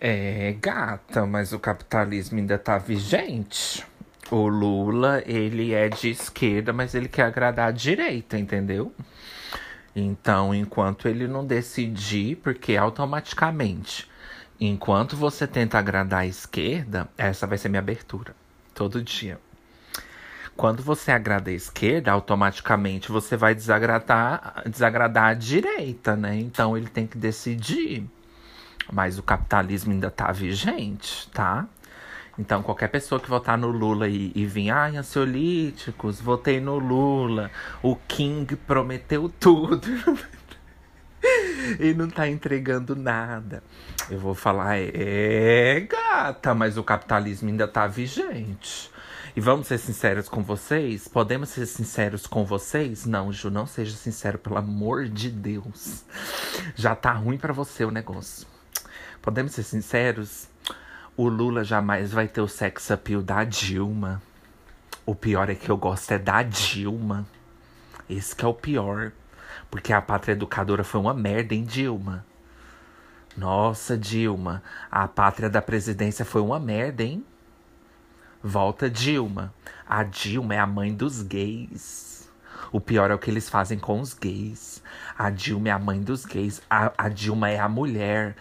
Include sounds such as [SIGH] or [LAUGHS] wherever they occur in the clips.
É, gata, mas o capitalismo ainda tá vigente. O Lula, ele é de esquerda, mas ele quer agradar a direita, entendeu? Então, enquanto ele não decidir, porque automaticamente, enquanto você tenta agradar a esquerda, essa vai ser minha abertura. Todo dia. Quando você agrada a esquerda, automaticamente você vai desagradar, desagradar a direita, né? Então ele tem que decidir. Mas o capitalismo ainda tá vigente, tá? Então, qualquer pessoa que votar no Lula e, e vir, ai, ansiolíticos, votei no Lula, o King prometeu tudo [LAUGHS] e não tá entregando nada. Eu vou falar, é, gata, mas o capitalismo ainda tá vigente. E vamos ser sinceros com vocês? Podemos ser sinceros com vocês? Não, Ju, não seja sincero, pelo amor de Deus. Já tá ruim para você o negócio. Podemos ser sinceros? O Lula jamais vai ter o sex appeal da Dilma. O pior é que eu gosto é da Dilma. Esse que é o pior. Porque a pátria educadora foi uma merda, hein, Dilma? Nossa, Dilma. A pátria da presidência foi uma merda, hein? Volta Dilma. A Dilma é a mãe dos gays. O pior é o que eles fazem com os gays. A Dilma é a mãe dos gays. A, a Dilma é a mulher.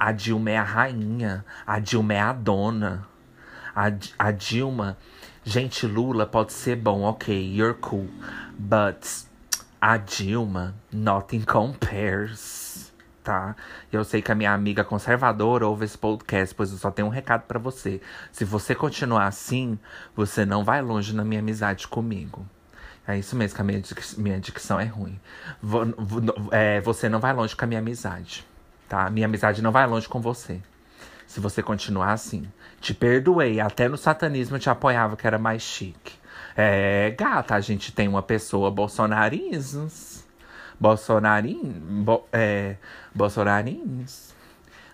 A Dilma é a rainha. A Dilma é a dona. A, a Dilma. Gente, Lula pode ser bom, ok, you're cool. But a Dilma, nothing compares. Tá? Eu sei que a minha amiga conservadora ouve esse podcast, pois eu só tenho um recado para você. Se você continuar assim, você não vai longe na minha amizade comigo. É isso mesmo, que a minha, dic minha dicção é ruim. É, você não vai longe com a minha amizade tá? Minha amizade não vai longe com você. Se você continuar assim. Te perdoei, até no satanismo eu te apoiava que era mais chique. É, gata, a gente tem uma pessoa bolsonarismos. Bolsonarim, bo, é, bolsonarinos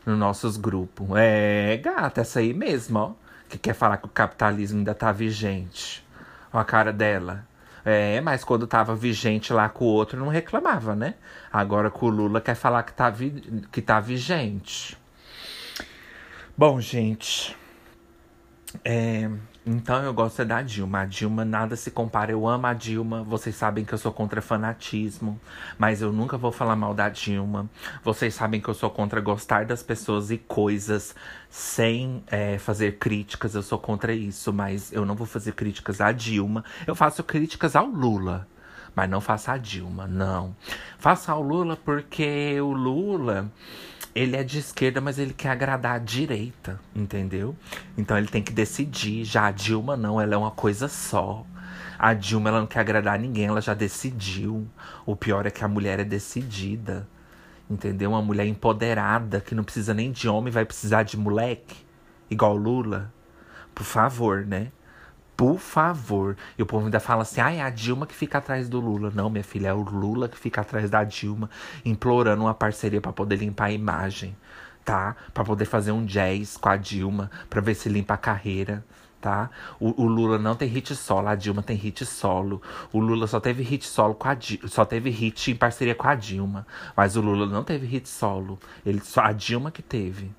nos nossos grupos. É, gata, essa aí mesmo, ó. Que quer falar que o capitalismo ainda tá vigente. Olha a cara dela. É, mas quando tava vigente lá com o outro, não reclamava, né? Agora com o Lula quer falar que tá, vi que tá vigente. Bom, gente. É, então eu gosto é da Dilma. A Dilma nada se compara. Eu amo a Dilma. Vocês sabem que eu sou contra fanatismo, mas eu nunca vou falar mal da Dilma. Vocês sabem que eu sou contra gostar das pessoas e coisas sem é, fazer críticas. Eu sou contra isso, mas eu não vou fazer críticas à Dilma. Eu faço críticas ao Lula. Mas não faça a Dilma, não. Faça ao Lula porque o Lula ele é de esquerda, mas ele quer agradar a direita, entendeu? Então ele tem que decidir. Já a Dilma não, ela é uma coisa só. A Dilma ela não quer agradar ninguém, ela já decidiu. O pior é que a mulher é decidida. Entendeu? Uma mulher empoderada, que não precisa nem de homem, vai precisar de moleque. Igual Lula. Por favor, né? Por favor. E o povo ainda fala assim: ah, é a Dilma que fica atrás do Lula. Não, minha filha, é o Lula que fica atrás da Dilma, implorando uma parceria para poder limpar a imagem, tá? Para poder fazer um jazz com a Dilma, para ver se limpa a carreira. Tá? O, o, Lula não tem hit solo, a Dilma tem hit solo. O Lula só teve hit solo com a Dilma, só teve hit em parceria com a Dilma. Mas o Lula não teve hit solo. Ele só a Dilma que teve.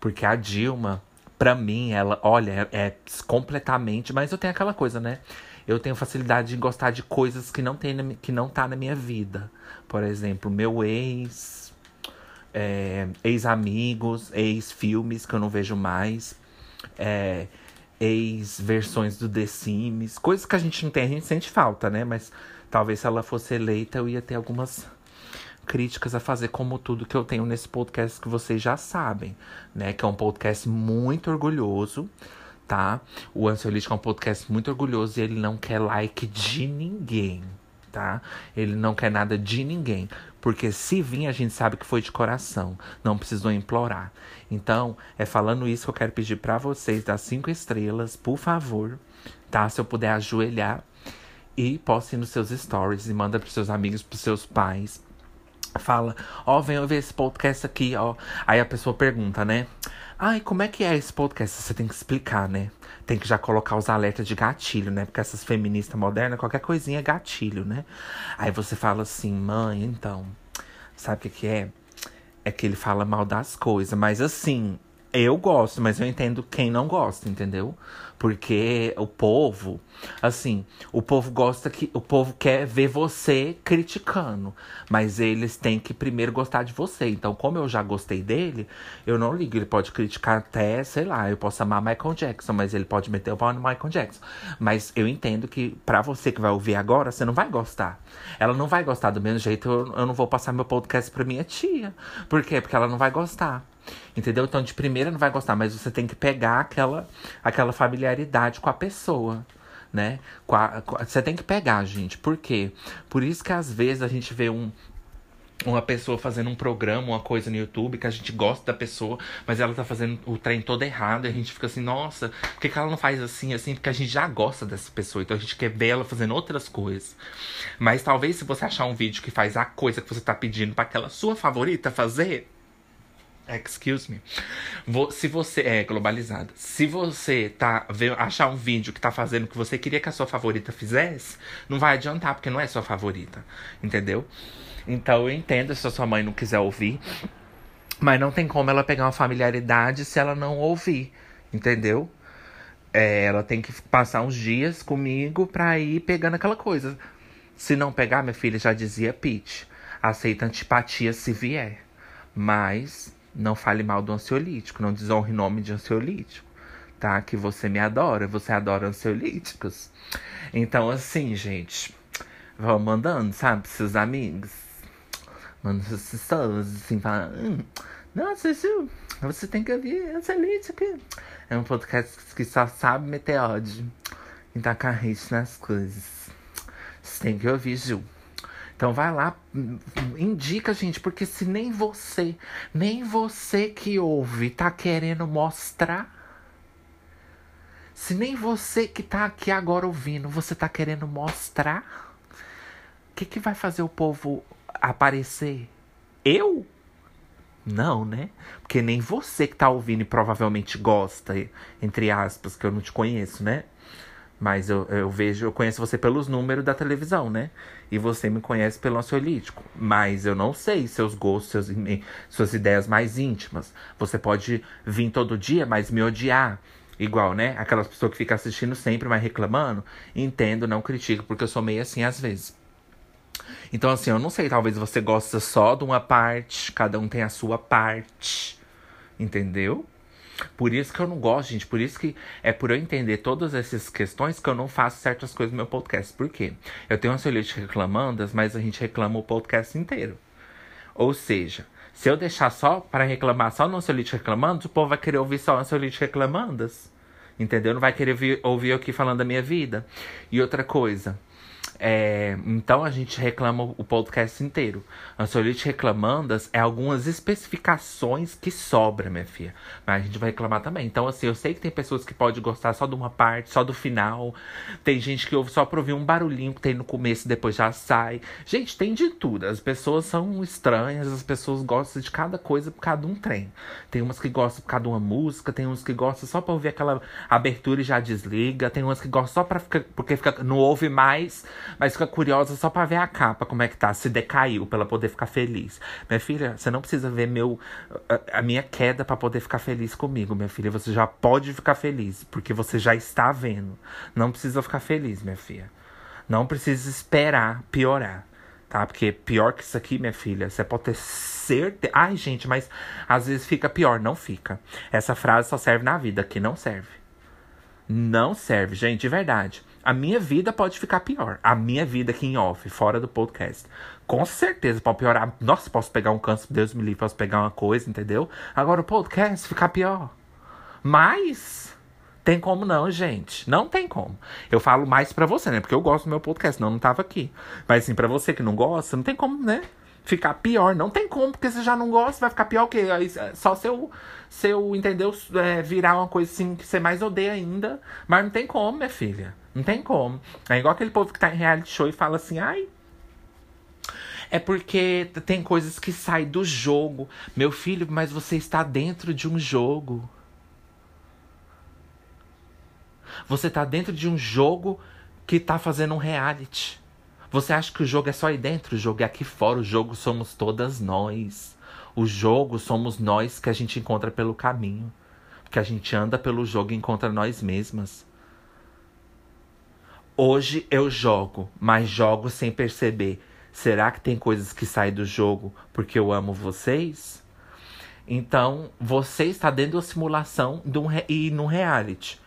Porque a Dilma Pra mim, ela, olha, é, é completamente. Mas eu tenho aquela coisa, né? Eu tenho facilidade em gostar de coisas que não, tem que não tá na minha vida. Por exemplo, meu ex, é, ex-amigos, ex-filmes que eu não vejo mais, é, ex-versões do The Sims, coisas que a gente não tem, a gente sente falta, né? Mas talvez se ela fosse eleita eu ia ter algumas críticas a fazer, como tudo que eu tenho nesse podcast que vocês já sabem, né? Que é um podcast muito orgulhoso, tá? O Ansiolítico é um podcast muito orgulhoso e ele não quer like de ninguém, tá? Ele não quer nada de ninguém. Porque se vir, a gente sabe que foi de coração. Não precisou implorar. Então, é falando isso que eu quero pedir para vocês dar cinco estrelas, por favor, tá? Se eu puder ajoelhar. E poste nos seus stories e manda pros seus amigos, pros seus pais fala, ó, oh, ver esse podcast aqui, ó. Aí a pessoa pergunta, né? Ai, como é que é esse podcast? Você tem que explicar, né? Tem que já colocar os alertas de gatilho, né? Porque essas feministas modernas, qualquer coisinha é gatilho, né? Aí você fala assim, mãe, então, sabe o que, que é? É que ele fala mal das coisas, mas assim, Eu gosto, mas eu entendo quem não gosta, entendeu? Porque o povo, assim, o povo gosta que. O povo quer ver você criticando. Mas eles têm que primeiro gostar de você. Então, como eu já gostei dele, eu não ligo. Ele pode criticar até, sei lá, eu posso amar Michael Jackson, mas ele pode meter o pau no Michael Jackson. Mas eu entendo que para você que vai ouvir agora, você não vai gostar. Ela não vai gostar do mesmo jeito, eu, eu não vou passar meu podcast pra minha tia. Por quê? Porque ela não vai gostar. Entendeu? Então, de primeira não vai gostar, mas você tem que pegar aquela, aquela familiaridade com a pessoa. Né? Você tem que pegar, gente. Por quê? Por isso que às vezes a gente vê um, uma pessoa fazendo um programa, uma coisa no YouTube, que a gente gosta da pessoa, mas ela tá fazendo o trem todo errado, e a gente fica assim, nossa, por que, que ela não faz assim, assim? Porque a gente já gosta dessa pessoa, então a gente quer ver ela fazendo outras coisas. Mas talvez se você achar um vídeo que faz a coisa que você tá pedindo para aquela sua favorita fazer, Excuse me. Se você é globalizada, se você tá achar um vídeo que tá fazendo o que você queria que a sua favorita fizesse, não vai adiantar, porque não é sua favorita. Entendeu? Então eu entendo se a sua mãe não quiser ouvir. Mas não tem como ela pegar uma familiaridade se ela não ouvir. Entendeu? É, ela tem que passar uns dias comigo pra ir pegando aquela coisa. Se não pegar, minha filha já dizia Pete. Aceita antipatia se vier. Mas não fale mal do ansiolítico, não desonre nome de ansiolítico, tá? Que você me adora, você adora ansiolíticos. Então, assim, gente, vão mandando, sabe, seus amigos. Manda suas pessoas, assim, falando. Hum, nossa, isso, você tem que ouvir ansiolítico. É um podcast que só sabe meter ódio e tacar hate nas coisas. Você tem que ouvir, Ju. Então vai lá, indica, gente, porque se nem você, nem você que ouve tá querendo mostrar, se nem você que tá aqui agora ouvindo, você tá querendo mostrar, o que que vai fazer o povo aparecer? Eu? Não, né? Porque nem você que tá ouvindo e provavelmente gosta, entre aspas, que eu não te conheço, né? Mas eu, eu vejo, eu conheço você pelos números da televisão, né? E você me conhece pelo ansiolítico. Mas eu não sei seus gostos, seus, suas ideias mais íntimas. Você pode vir todo dia, mas me odiar. Igual, né? Aquelas pessoas que ficam assistindo sempre, mas reclamando. Entendo, não critico, porque eu sou meio assim às vezes. Então, assim, eu não sei, talvez você gosta só de uma parte, cada um tem a sua parte. Entendeu? Por isso que eu não gosto, gente. Por isso que é por eu entender todas essas questões que eu não faço certas coisas no meu podcast. Por quê? Eu tenho uma celulite reclamando, mas a gente reclama o podcast inteiro. Ou seja, se eu deixar só para reclamar só no Ansiolite reclamando, o povo vai querer ouvir só Ansiolite reclamandas. Entendeu? Não vai querer ouvir, ouvir eu aqui falando da minha vida. E outra coisa, é, então a gente reclama o podcast inteiro. Ansiolite reclamandas é algumas especificações que sobra, minha filha. Mas a gente vai reclamar também. Então, assim, eu sei que tem pessoas que podem gostar só de uma parte, só do final. Tem gente que ouve só pra ouvir um barulhinho que tem no começo e depois já sai. Gente, tem de tudo. As pessoas são estranhas, as pessoas gostam de cada coisa por de um trem. Tem umas que gostam por de uma música, tem uns que gostam só pra ouvir aquela abertura e já desliga. Tem umas que gostam só pra ficar. porque fica, não ouve mais mas fica curiosa só pra ver a capa, como é que tá, se decaiu, pra ela poder ficar feliz. Minha filha, você não precisa ver meu, a, a minha queda para poder ficar feliz comigo, minha filha. Você já pode ficar feliz, porque você já está vendo. Não precisa ficar feliz, minha filha. Não precisa esperar piorar tá? Porque pior que isso aqui, minha filha, você pode ter certeza. Ai, gente, mas às vezes fica pior. Não fica. Essa frase só serve na vida, que não serve. Não serve, gente, de verdade. A minha vida pode ficar pior. A minha vida aqui em off, fora do podcast. Com certeza pode piorar. Nossa, posso pegar um câncer, Deus me livre, posso pegar uma coisa, entendeu? Agora o podcast ficar pior. Mas tem como não, gente. Não tem como. Eu falo mais pra você, né? Porque eu gosto do meu podcast, não, não tava aqui. Mas assim, pra você que não gosta, não tem como, né? ficar pior. Não tem como, porque você já não gosta, vai ficar pior o quê? É só se eu, se eu entendeu, é, virar uma coisa assim que você mais odeia ainda. Mas não tem como, minha filha. Não tem como. É igual aquele povo que tá em reality show e fala assim, ai. É porque tem coisas que saem do jogo. Meu filho, mas você está dentro de um jogo. Você está dentro de um jogo que está fazendo um reality. Você acha que o jogo é só aí dentro? O jogo é aqui fora. O jogo somos todas nós. O jogo somos nós que a gente encontra pelo caminho. que a gente anda pelo jogo e encontra nós mesmas. Hoje eu jogo, mas jogo sem perceber. Será que tem coisas que saem do jogo porque eu amo vocês? Então, você está dentro da simulação de um e num reality.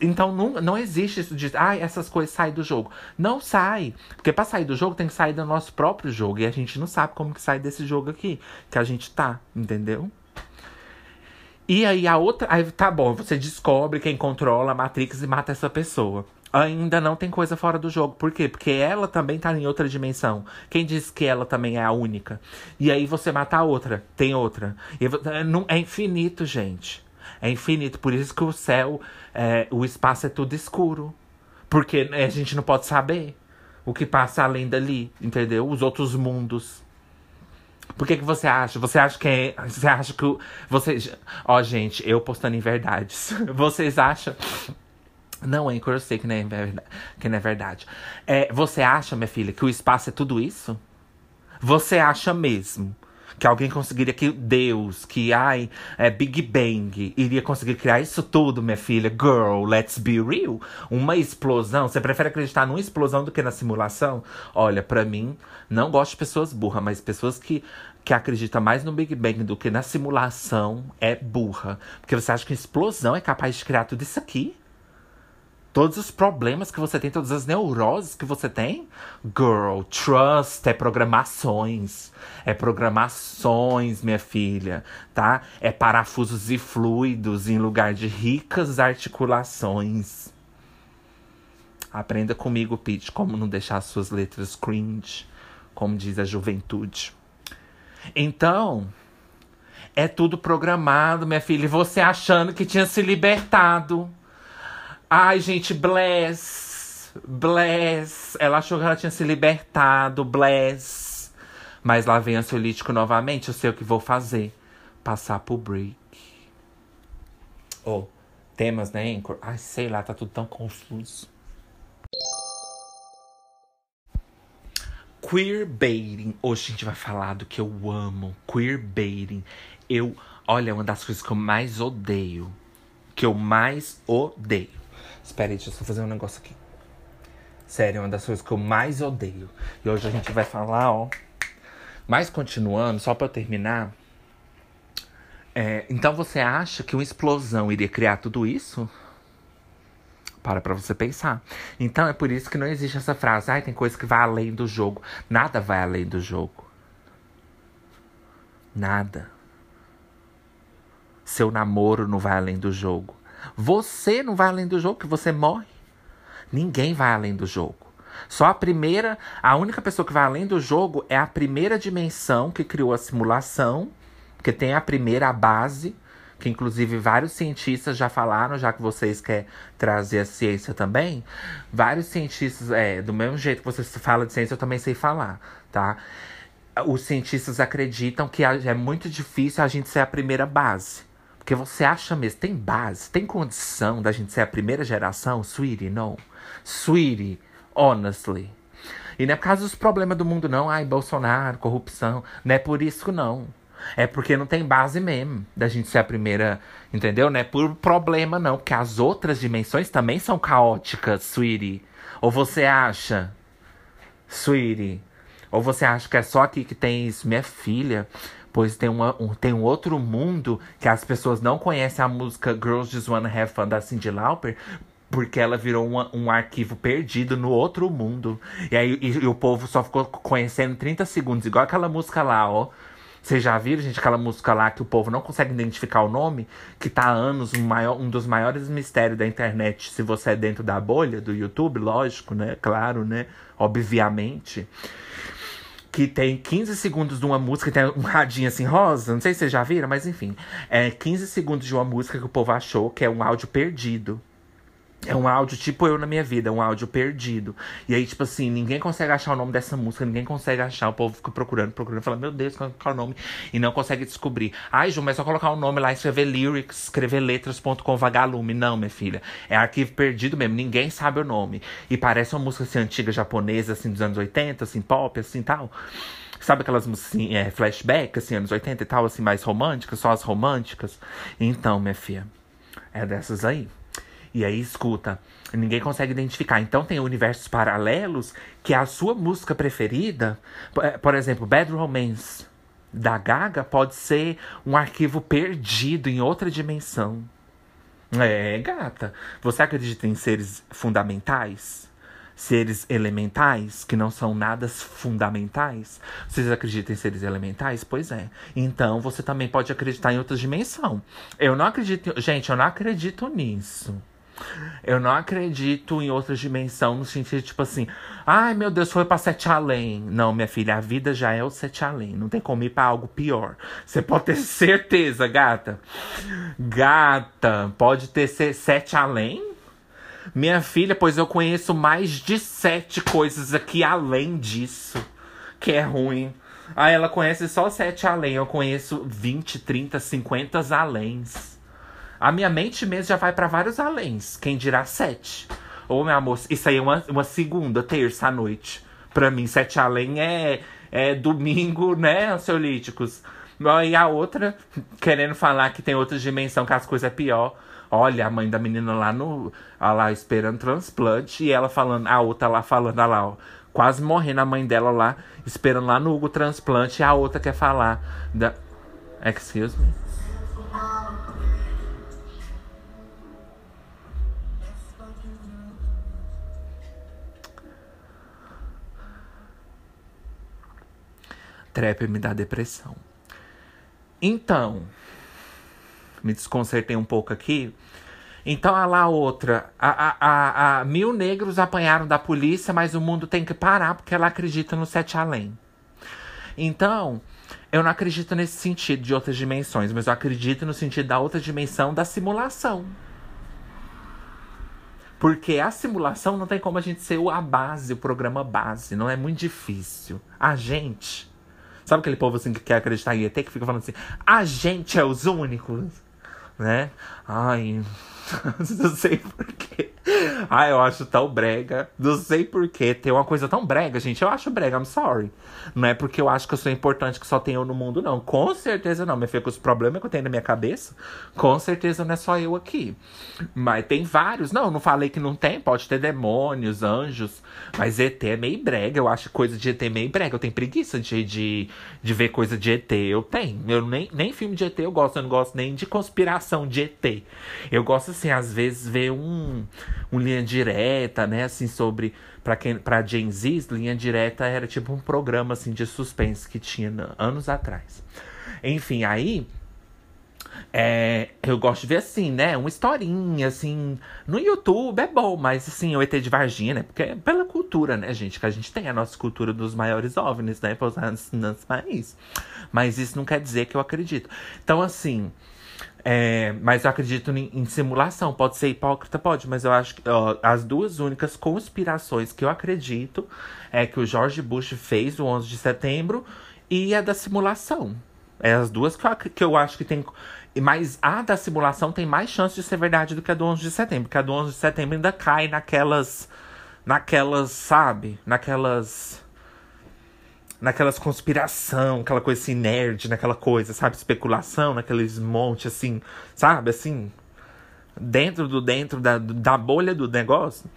Então não, não existe isso de ah, essas coisas saem do jogo. Não sai. Porque para sair do jogo tem que sair do nosso próprio jogo. E a gente não sabe como que sai desse jogo aqui. Que a gente tá, entendeu? E aí a outra. Aí tá bom, você descobre quem controla a Matrix e mata essa pessoa. Ainda não tem coisa fora do jogo. Por quê? Porque ela também tá em outra dimensão. Quem diz que ela também é a única? E aí você mata a outra, tem outra. É, é infinito, gente. É infinito. Por isso que o céu, é, o espaço é tudo escuro. Porque a gente não pode saber o que passa além dali, entendeu? Os outros mundos. Por que, que você acha? Você acha que é. Você acha que. Vocês. Ó, gente, eu postando em verdades. [LAUGHS] Vocês acham. Não, Anchor, eu sei que não é verdade. Que não é verdade. É, você acha, minha filha, que o espaço é tudo isso? Você acha mesmo que alguém conseguiria que Deus, que ai, é Big Bang, iria conseguir criar isso tudo, minha filha? Girl, let's be real. Uma explosão. Você prefere acreditar numa explosão do que na simulação? Olha, para mim, não gosto de pessoas burras, mas pessoas que que acredita mais no Big Bang do que na simulação é burra. Porque você acha que explosão é capaz de criar tudo isso aqui? Todos os problemas que você tem, todas as neuroses que você tem. Girl, trust é programações. É programações, minha filha, tá? É parafusos e fluidos em lugar de ricas articulações. Aprenda comigo, Pete, como não deixar suas letras cringe, como diz a juventude. Então, é tudo programado, minha filha. E você achando que tinha se libertado. Ai, gente, bless. Bless. Ela achou que ela tinha se libertado, bless. Mas lá vem ansiolítico novamente. Eu sei o que vou fazer. Passar pro break. Oh, temas, né, Anchor? Ai, sei lá, tá tudo tão confuso. Queerbaiting. Hoje a gente vai falar do que eu amo. Queerbaiting. Eu, olha, é uma das coisas que eu mais odeio. Que eu mais odeio Espera aí, deixa eu só fazer um negócio aqui. Sério, é uma das coisas que eu mais odeio. E hoje a gente vai falar, ó. Mas continuando, só para terminar. É, então você acha que uma explosão iria criar tudo isso? Para pra você pensar. Então é por isso que não existe essa frase, ai, ah, tem coisa que vai além do jogo. Nada vai além do jogo. Nada. Seu namoro não vai além do jogo. Você não vai além do jogo, que você morre. Ninguém vai além do jogo. Só a primeira, a única pessoa que vai além do jogo é a primeira dimensão que criou a simulação, que tem a primeira base, que inclusive vários cientistas já falaram, já que vocês querem trazer a ciência também. Vários cientistas, é, do mesmo jeito que você fala de ciência, eu também sei falar, tá? Os cientistas acreditam que é muito difícil a gente ser a primeira base. Porque você acha mesmo, tem base, tem condição da gente ser a primeira geração? Sweetie, não. Sweetie, honestly. E não é por causa dos problemas do mundo, não. Ai, Bolsonaro, corrupção. Não é por isso, não. É porque não tem base mesmo da gente ser a primeira, entendeu? Não é por problema, não. Porque as outras dimensões também são caóticas, sweetie. Ou você acha, sweetie? Ou você acha que é só aqui que tem isso? Minha filha, Pois tem, uma, um, tem um outro mundo que as pessoas não conhecem a música Girls Just Wanna Have Fun da Cyndi Lauper. Porque ela virou uma, um arquivo perdido no outro mundo. E aí e, e o povo só ficou conhecendo 30 segundos. Igual aquela música lá, ó. Vocês já viram, gente, aquela música lá que o povo não consegue identificar o nome? Que tá há anos um, maior, um dos maiores mistérios da internet, se você é dentro da bolha do YouTube, lógico, né? Claro, né? Obviamente que tem 15 segundos de uma música, tem um radinho assim rosa, não sei se vocês já viram, mas enfim. É 15 segundos de uma música que o povo achou que é um áudio perdido. É um áudio tipo eu na minha vida, é um áudio perdido. E aí, tipo assim, ninguém consegue achar o nome dessa música, ninguém consegue achar. O povo fica procurando, procurando, falando, meu Deus, qual, é o nome? E não consegue descobrir. Ai, Ju, mas é só colocar o nome lá, escrever lyrics, escrever letras.com vagalume. Não, minha filha. É arquivo perdido mesmo, ninguém sabe o nome. E parece uma música assim, antiga japonesa, assim, dos anos 80, assim, pop, assim tal. Sabe aquelas músicas assim, é, flashback, assim, anos 80 e tal, assim, mais românticas, só as românticas? Então, minha filha. É dessas aí. E aí, escuta, ninguém consegue identificar. Então tem universos paralelos que a sua música preferida, por exemplo, Bad Romance da Gaga, pode ser um arquivo perdido em outra dimensão. É, gata. Você acredita em seres fundamentais? Seres elementais, que não são nada fundamentais? Vocês acreditam em seres elementais? Pois é. Então você também pode acreditar em outra dimensão. Eu não acredito. Gente, eu não acredito nisso. Eu não acredito em outra dimensão no sentido, tipo assim, ai meu Deus, foi pra sete além. Não, minha filha, a vida já é o sete além. Não tem como ir pra algo pior. Você pode ter [LAUGHS] certeza, gata. Gata, pode ter sete além? Minha filha, pois eu conheço mais de sete coisas aqui além disso. Que é ruim. Ah, ela conhece só sete além. Eu conheço 20, 30, 50 aléns. A minha mente mesmo já vai para vários aléns. Quem dirá sete? Ô, meu amor, isso aí é uma, uma segunda, terça à noite. Pra mim, sete além é, é domingo, né, ansiolíticos. E a outra, querendo falar que tem outra dimensão, que as coisas é pior. Olha, a mãe da menina lá no. lá esperando transplante. E ela falando, a outra lá falando, olha lá, ó. Quase morrendo a mãe dela lá, esperando lá no Hugo transplante. E a outra quer falar da. Excuse me. Trap me dá depressão. Então, me desconcertei um pouco aqui. Então, a lá outra. A, a, a, a, mil negros apanharam da polícia, mas o mundo tem que parar porque ela acredita no sete além. Então, eu não acredito nesse sentido de outras dimensões, mas eu acredito no sentido da outra dimensão da simulação. Porque a simulação não tem como a gente ser a base, o programa base. Não é muito difícil. A gente Sabe aquele povo assim que quer acreditar em ET que fica falando assim: a gente é os únicos, né? Ai, [LAUGHS] não sei porquê. [LAUGHS] Ah, eu acho tão brega. Não sei porquê. Tem uma coisa tão brega, gente. Eu acho brega, I'm sorry. Não é porque eu acho que eu sou importante que só tem eu no mundo, não. Com certeza não. Minha filha, com os problemas que eu tenho na minha cabeça, com certeza não é só eu aqui. Mas tem vários. Não, não falei que não tem. Pode ter demônios, anjos. Mas ET é meio brega. Eu acho coisa de ET meio brega. Eu tenho preguiça de, de, de ver coisa de ET. Eu tenho. Eu nem, nem filme de ET eu gosto. Eu não gosto nem de conspiração de ET. Eu gosto, assim, às vezes, ver um um linha direta, né, assim, sobre para quem para Gen Z, linha direta era tipo um programa assim de suspense que tinha anos atrás. Enfim, aí é, eu gosto de ver assim, né? Uma historinha, assim. No YouTube é bom, mas assim, o ET de Varginha, né? Porque é pela cultura, né, gente? Que a gente tem a nossa cultura dos maiores OVNIs, né? Pousados nos países. Mas isso não quer dizer que eu acredito. Então, assim. É, mas eu acredito em, em, simulação. Pode ser hipócrita? Pode, mas eu acho que ó, as duas únicas conspirações que eu acredito é que o George Bush fez o 11 de setembro e a da simulação. É as duas que eu, que eu acho que tem. Mas a da simulação tem mais chance de ser verdade do que a do 11 de setembro. Porque a do 11 de setembro ainda cai naquelas. Naquelas, sabe? Naquelas naquelas conspiração, aquela coisa assim, nerd, naquela coisa, sabe? Especulação, naqueles monte assim, sabe? Assim, dentro do dentro da, da bolha do negócio,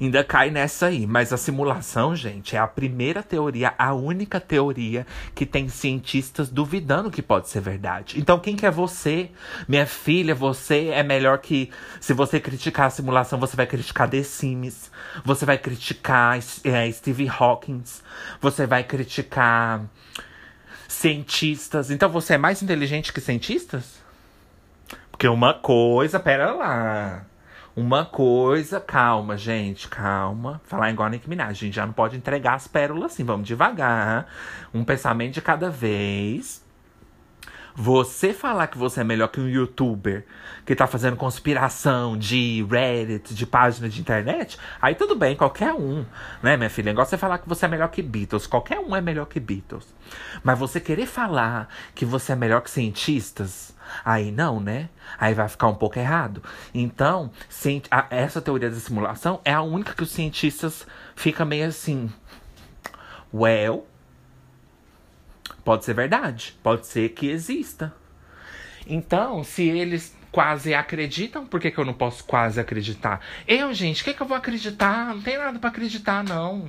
ainda cai nessa aí. Mas a simulação, gente, é a primeira teoria, a única teoria que tem cientistas duvidando que pode ser verdade. Então, quem que é você? Minha filha, você é melhor que. Se você criticar a simulação, você vai criticar The Sims, você vai criticar é, Steve Hawking, você vai criticar cientistas. Então, você é mais inteligente que cientistas? Porque uma coisa, pera lá. Uma coisa, calma, gente, calma. Falar igual a Nick Minaj, a gente já não pode entregar as pérolas assim, vamos devagar. Um pensamento de cada vez. Você falar que você é melhor que um youtuber que tá fazendo conspiração de Reddit, de página de internet, aí tudo bem, qualquer um, né, minha filha? Igual você falar que você é melhor que Beatles, qualquer um é melhor que Beatles. Mas você querer falar que você é melhor que cientistas, Aí não, né? Aí vai ficar um pouco errado. Então, essa teoria da simulação é a única que os cientistas ficam meio assim. Well, pode ser verdade. Pode ser que exista. Então, se eles quase acreditam, por que, que eu não posso quase acreditar? Eu, gente, o que, que eu vou acreditar? Não tem nada para acreditar, não.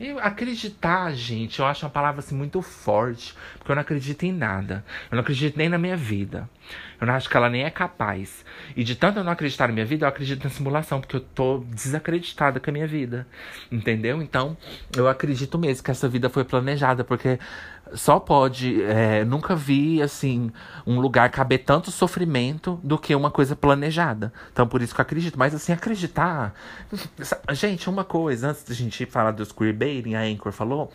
Eu acreditar, gente, eu acho uma palavra assim muito forte, porque eu não acredito em nada. Eu não acredito nem na minha vida. Eu não acho que ela nem é capaz. E de tanto eu não acreditar na minha vida, eu acredito na simulação, porque eu tô desacreditada com a minha vida. Entendeu? Então, eu acredito mesmo que essa vida foi planejada, porque só pode. É, nunca vi, assim, um lugar caber tanto sofrimento do que uma coisa planejada. Então, por isso que eu acredito. Mas, assim, acreditar. Gente, uma coisa, antes da gente falar dos queerbaiting, a Anchor falou.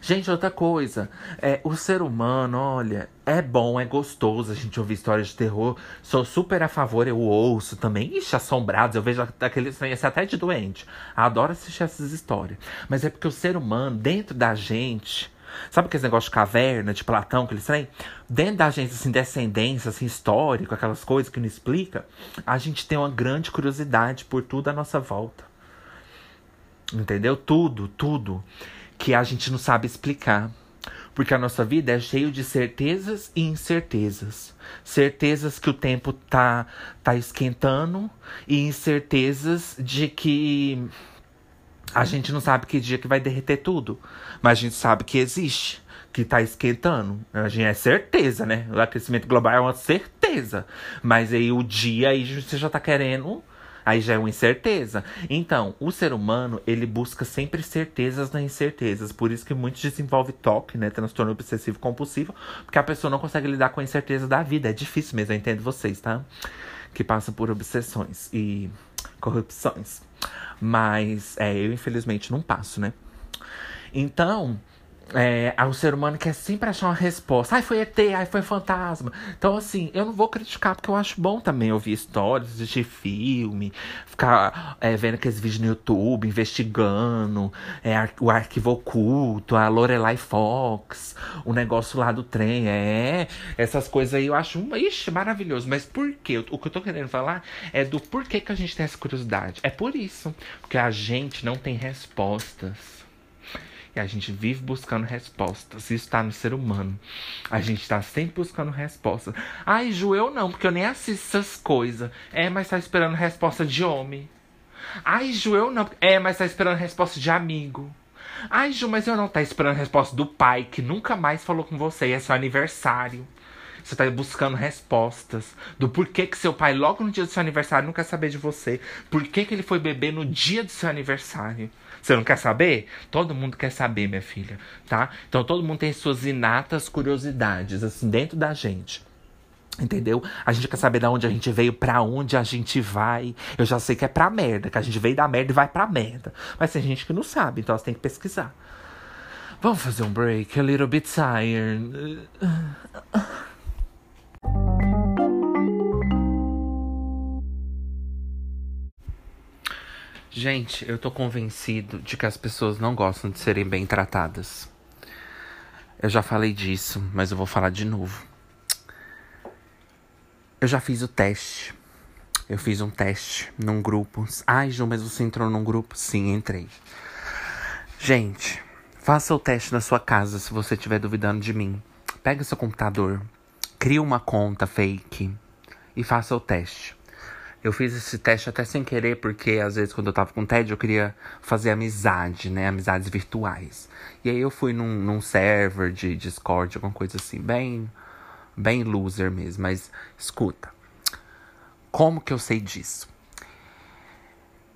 Gente, outra coisa. É, o ser humano, olha, é bom, é gostoso a gente ouvir histórias de terror. Sou super a favor, eu ouço também. Ixi, assombrados, eu vejo aqueles esse até de doente. Adoro assistir essas histórias. Mas é porque o ser humano, dentro da gente, Sabe aqueles negócios de caverna, de Platão, que eles têm? Dentro da gente, assim, descendência, assim, histórico, aquelas coisas que não explica, a gente tem uma grande curiosidade por tudo à nossa volta. Entendeu? Tudo, tudo que a gente não sabe explicar. Porque a nossa vida é cheia de certezas e incertezas. Certezas que o tempo tá, tá esquentando e incertezas de que a gente não sabe que dia que vai derreter tudo, mas a gente sabe que existe, que tá esquentando. A gente é certeza, né? O aquecimento global é uma certeza. Mas aí o dia aí você já tá querendo, aí já é uma incerteza. Então, o ser humano, ele busca sempre certezas nas incertezas. Por isso que muitos desenvolvem TOC, né? Transtorno obsessivo compulsivo, porque a pessoa não consegue lidar com a incerteza da vida. É difícil mesmo, eu entendo vocês, tá? Que passam por obsessões e corrupções. Mas é, eu infelizmente não passo, né? Então, é, o ser humano quer sempre achar uma resposta. Ai, foi ET, ai, foi fantasma. Então, assim, eu não vou criticar, porque eu acho bom também ouvir histórias, assistir filme, ficar é, vendo aqueles vídeos no YouTube, investigando é, o arquivo oculto, a Lorelai Fox, o negócio lá do trem. É, essas coisas aí eu acho, ixi, maravilhoso. Mas por quê? O que eu tô querendo falar é do porquê que a gente tem essa curiosidade. É por isso. Porque a gente não tem respostas e a gente vive buscando respostas. Isso tá no ser humano. A gente tá sempre buscando respostas. Ai, Ju, eu não, porque eu nem assisto essas coisas. É, mas tá esperando resposta de homem. Ai, Ju, eu não. É, mas tá esperando resposta de amigo. Ai, Ju, mas eu não tá esperando resposta do pai, que nunca mais falou com você. É seu aniversário. Você tá buscando respostas do porquê que seu pai, logo no dia do seu aniversário, não quer saber de você. Por que, que ele foi beber no dia do seu aniversário. Você não quer saber? Todo mundo quer saber, minha filha, tá? Então todo mundo tem suas inatas curiosidades, assim, dentro da gente. Entendeu? A gente quer saber de onde a gente veio, para onde a gente vai. Eu já sei que é pra merda, que a gente veio da merda e vai pra merda. Mas tem gente que não sabe, então você tem que pesquisar. Vamos fazer um break, a little bit tired. Gente, eu tô convencido de que as pessoas não gostam de serem bem tratadas. Eu já falei disso, mas eu vou falar de novo. Eu já fiz o teste. Eu fiz um teste num grupo. Ai, Ju, mas você entrou num grupo? Sim, entrei. Gente, faça o teste na sua casa se você estiver duvidando de mim. Pega seu computador, cria uma conta fake e faça o teste. Eu fiz esse teste até sem querer, porque às vezes quando eu tava com tédio eu queria fazer amizade, né? Amizades virtuais. E aí eu fui num, num server de Discord, alguma coisa assim, bem, bem loser mesmo. Mas escuta, como que eu sei disso?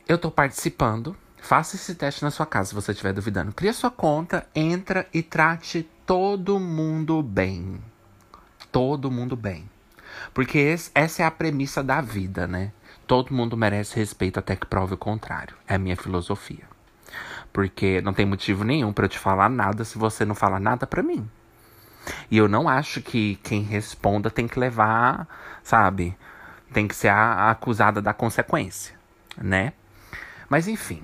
Eu tô participando. Faça esse teste na sua casa se você estiver duvidando. Cria sua conta, entra e trate todo mundo bem. Todo mundo bem. Porque esse, essa é a premissa da vida, né? Todo mundo merece respeito até que prove o contrário. É a minha filosofia. Porque não tem motivo nenhum para eu te falar nada se você não falar nada para mim. E eu não acho que quem responda tem que levar, sabe? Tem que ser a, acusada da consequência, né? Mas enfim.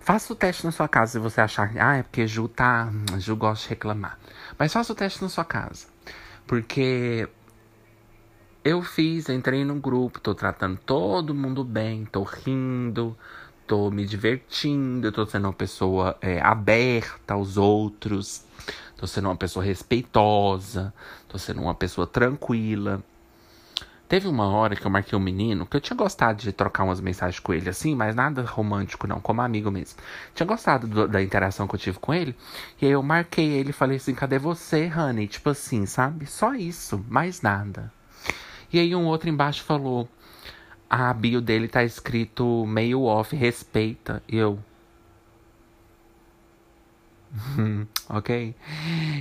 Faça o teste na sua casa se você achar. Ah, é porque Ju tá. Ju gosta de reclamar. Mas faça o teste na sua casa. Porque eu fiz, entrei no grupo, tô tratando todo mundo bem, tô rindo, tô me divertindo, tô sendo uma pessoa é, aberta aos outros, tô sendo uma pessoa respeitosa, tô sendo uma pessoa tranquila. Teve uma hora que eu marquei um menino que eu tinha gostado de trocar umas mensagens com ele assim, mas nada romântico não, como amigo mesmo. Tinha gostado do, da interação que eu tive com ele. E aí eu marquei ele e falei assim: cadê você, honey? Tipo assim, sabe? Só isso, mais nada. E aí um outro embaixo falou: a bio dele tá escrito meio off, respeita. E eu. ok?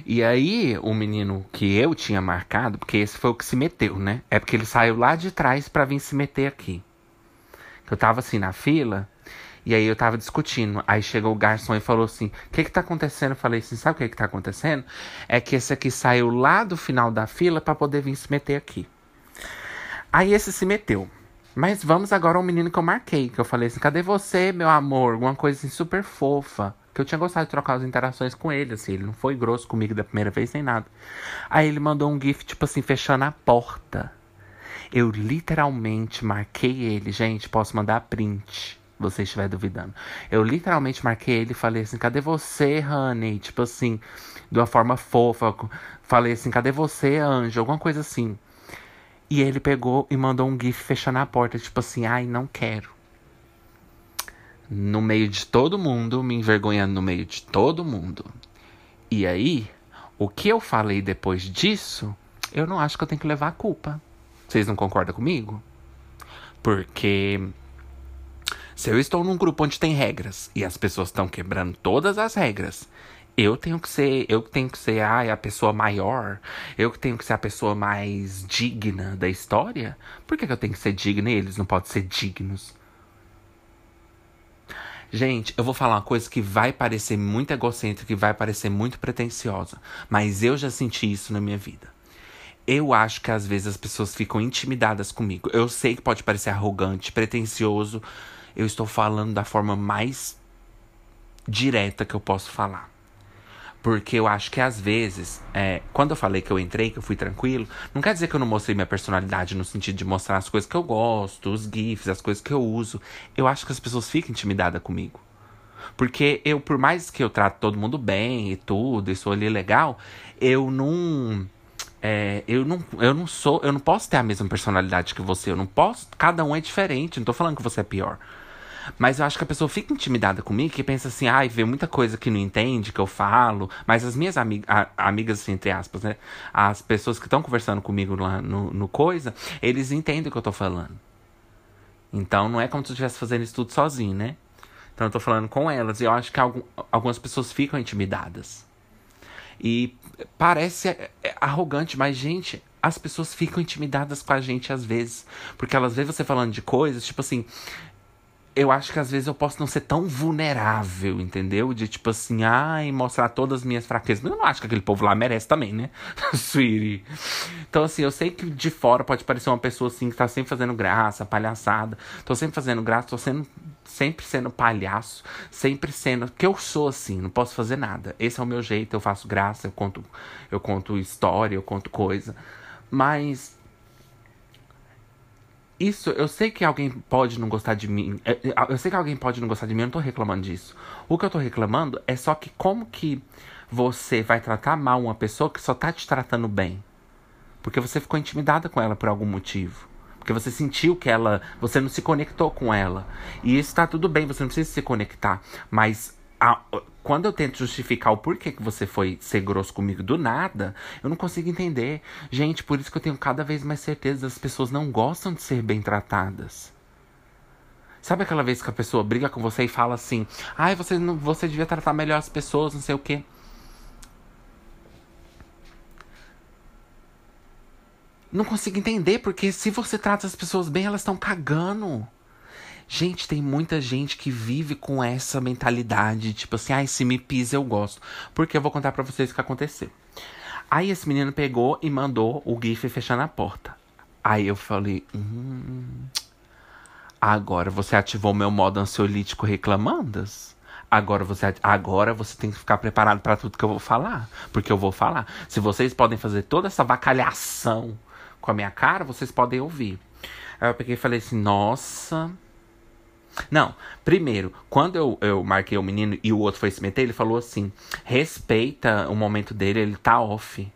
E aí, o menino que eu tinha marcado, porque esse foi o que se meteu, né? É porque ele saiu lá de trás para vir se meter aqui. Eu tava assim na fila, e aí eu tava discutindo. Aí chegou o garçom e falou assim: O que que tá acontecendo? Eu falei assim: Sabe o que que tá acontecendo? É que esse aqui saiu lá do final da fila para poder vir se meter aqui. Aí esse se meteu. Mas vamos agora ao menino que eu marquei, que eu falei assim: Cadê você, meu amor? Alguma coisa assim super fofa que eu tinha gostado de trocar as interações com ele, assim, ele não foi grosso comigo da primeira vez nem nada. Aí ele mandou um gif, tipo assim, fechando a porta. Eu literalmente marquei ele, gente, posso mandar print, você estiver duvidando. Eu literalmente marquei ele e falei assim, cadê você, honey? Tipo assim, de uma forma fofa. Falei assim, cadê você, anjo? Alguma coisa assim. E ele pegou e mandou um gif fechando a porta, tipo assim, ai, não quero no meio de todo mundo, me envergonhando no meio de todo mundo. E aí, o que eu falei depois disso, eu não acho que eu tenho que levar a culpa. Vocês não concordam comigo? Porque se eu estou num grupo onde tem regras e as pessoas estão quebrando todas as regras, eu tenho que ser, eu tenho que ser ai, a pessoa maior, eu que tenho que ser a pessoa mais digna da história. Por que, que eu tenho que ser digna e eles não podem ser dignos? Gente, eu vou falar uma coisa que vai parecer muito egocêntrica, que vai parecer muito pretensiosa, mas eu já senti isso na minha vida. Eu acho que às vezes as pessoas ficam intimidadas comigo. Eu sei que pode parecer arrogante, pretensioso. Eu estou falando da forma mais direta que eu posso falar. Porque eu acho que às vezes, é, quando eu falei que eu entrei, que eu fui tranquilo, não quer dizer que eu não mostrei minha personalidade no sentido de mostrar as coisas que eu gosto, os GIFs, as coisas que eu uso. Eu acho que as pessoas ficam intimidadas comigo. Porque eu, por mais que eu trato todo mundo bem e tudo, e sou ali legal, eu não. É, eu não, eu não sou, eu não posso ter a mesma personalidade que você. Eu não posso. Cada um é diferente. Não tô falando que você é pior. Mas eu acho que a pessoa fica intimidada comigo que pensa assim, ai, vê muita coisa que não entende, que eu falo. Mas as minhas amigas, amigas, assim, entre aspas, né? As pessoas que estão conversando comigo lá no, no coisa, eles entendem o que eu tô falando. Então não é como se eu estivesse fazendo isso tudo sozinho, né? Então eu tô falando com elas. E eu acho que algum, algumas pessoas ficam intimidadas. E parece é, é arrogante, mas, gente, as pessoas ficam intimidadas com a gente às vezes. Porque elas veem você falando de coisas, tipo assim, eu acho que às vezes eu posso não ser tão vulnerável, entendeu? De tipo assim, ai, mostrar todas as minhas fraquezas. Mas eu não acho que aquele povo lá merece também, né? [LAUGHS] Sweetie. Então, assim, eu sei que de fora pode parecer uma pessoa assim que tá sempre fazendo graça, palhaçada. Tô sempre fazendo graça, tô sendo, sempre sendo palhaço, sempre sendo. Que eu sou assim, não posso fazer nada. Esse é o meu jeito, eu faço graça, eu conto, eu conto história, eu conto coisa. Mas isso, eu sei que alguém pode não gostar de mim. É, é, eu sei que alguém pode não gostar de mim, eu não tô reclamando disso. O que eu tô reclamando é só que como que você vai tratar mal uma pessoa que só tá te tratando bem? Porque você ficou intimidada com ela por algum motivo. Porque você sentiu que ela. Você não se conectou com ela. E isso tá tudo bem, você não precisa se conectar. Mas a, quando eu tento justificar o porquê que você foi ser grosso comigo do nada, eu não consigo entender. Gente, por isso que eu tenho cada vez mais certeza das pessoas não gostam de ser bem tratadas. Sabe aquela vez que a pessoa briga com você e fala assim: "Ai, você não, você devia tratar melhor as pessoas, não sei o quê". Não consigo entender, porque se você trata as pessoas bem, elas estão cagando. Gente, tem muita gente que vive com essa mentalidade, tipo assim, ai, se me pisa eu gosto. Porque eu vou contar para vocês o que aconteceu. Aí esse menino pegou e mandou o GIF fechando a porta. Aí eu falei, hum, agora você ativou meu modo ansiolítico reclamandas? Agora você, agora você tem que ficar preparado para tudo que eu vou falar. Porque eu vou falar. Se vocês podem fazer toda essa vacalhação com a minha cara, vocês podem ouvir. Aí eu peguei e falei assim, nossa, Não, primeiro, quando eu, eu marquei o menino e o outro foi se meter, ele falou assim: respeita o momento dele, ele tá off.